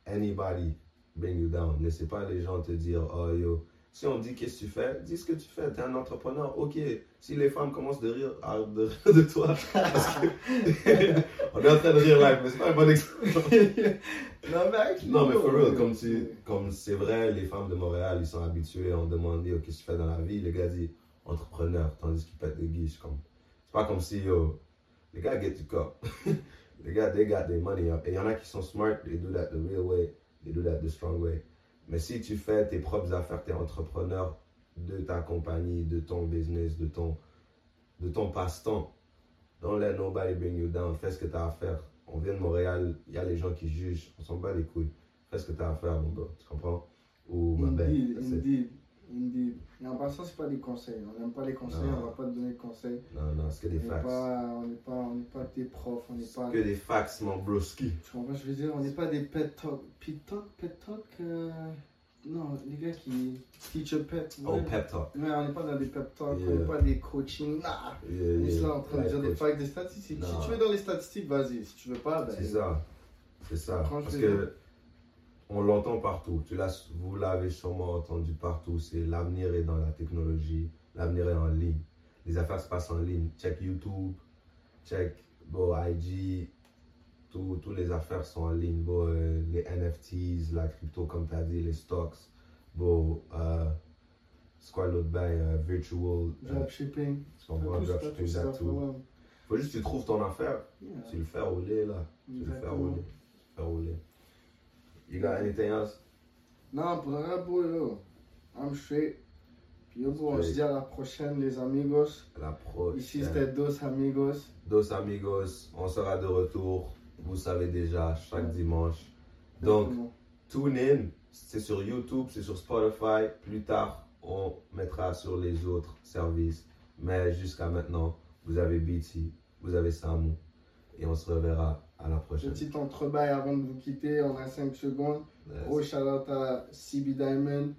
anybody bring you down. Laissez pas les gens te dire, oh, yo, si on dit qu'est-ce que tu fais, dis ce que tu fais. T'es un entrepreneur, ok. Si les femmes commencent de rire, arrête de rire de toi. [laughs] Parce que [laughs] on est en train de rire live, mais c'est pas un bon exemple. [laughs] non, mais avec Non, mais for real, comme tu, comme c'est vrai, les femmes de Montréal, ils sont habitués, on demande, yo, qu'est-ce que tu fais dans la vie? Les gars disent, entrepreneur, tandis qu'ils pètent des guiches, comme, c'est pas comme si, yo, les gars get du cop. Les gars, they got their money up. Et il y en a qui sont smart, they do that the real way, they do that the strong way. Mais si tu fais tes propres affaires, tu es entrepreneur de ta compagnie, de ton business, de ton, de ton passe-temps, don't let nobody bring you down. Fais ce que tu as à faire. On vient de Montréal, il y a les gens qui jugent, on s'en bat les couilles. Fais ce que tu as à faire, mon gars. Tu comprends? Ou ma belle. Indeed, That's it. indeed, indeed. Et en passant, c'est pas des conseils. On n'aime pas les conseils, Non. on va pas te donner de conseils. Non, non, c'est que On des n'est facts. pas, on n'est pas, on pas des profs, on n'est pas. Que des facts, mon broski. Tu comprends ce je veux dire? On n'est pas des pet talk. Pet talk, pet talk euh, Non, les gars qui. Teacher pet. Oh, ouais. pep talk. Ouais, on n'est pas dans des pep talk, Yeah. on n'est pas des coaching. Nah. Yeah, On est là en train de dire des facts, des statistiques. Non. Si tu veux dans les statistiques, vas-y. Si tu veux pas, ben. C'est ça. C'est ça. Parce que on l'entend partout. Tu l'as, vous l'avez sûrement entendu partout. C'est l'avenir est dans la technologie. L'avenir est en ligne. Les affaires se passent en ligne. Check YouTube. Check bon, IG. Tout- Toutes les affaires sont en ligne. Bon, euh, les NFTs, la crypto, comme tu as dit, les stocks. Bon, euh, c'est quoi l'autre bail? euh, virtual. Dropshipping. tu comprends? Tout ça, Dropshipping, tout ça. Faut juste que tu trouves ton affaire. Yeah. Tu le fais rouler là. Tu le fais rouler. Tu le fais rouler. You got anything else? Non, pour le yo. I'm straight. Puis yo, on se dit à la prochaine, les amigos. La prochaine. Ici, c'était Dos Amigos. Dos amigos, on sera de retour. Vous savez déjà, chaque dimanche. Donc, tune in. C'est sur YouTube, c'est sur Spotify. Plus tard, on mettra sur les autres services. Mais jusqu'à maintenant, vous avez BT, vous avez Samu. Et on se reverra à la prochaine. Petit entrebail avant de vous quitter, on a 5 secondes. Gros shout out à CB Diamond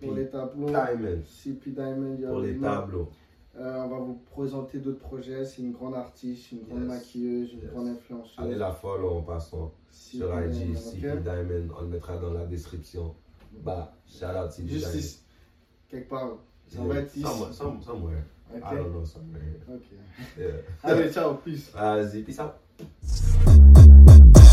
pour les tableaux. Diamond CP Diamond, pour les tableaux. Euh, on va vous présenter d'autres projets. C'est une grande artiste, une grande Yes. maquilleuse, une Yes. grande influenceuse. Allez la follow en passant. CP sur IG, Diamond, CP ok? Diamond, on le mettra dans la description. Bah, shout out CP Juste Diamond. ici. Quelque part. Ça Yeah. va être ici. Somewhere, some- somewhere. Ok. I don't know, somewhere. Ok. Yeah. [laughs] Allez, ciao, peace. Vas-y, peace out. Thank you.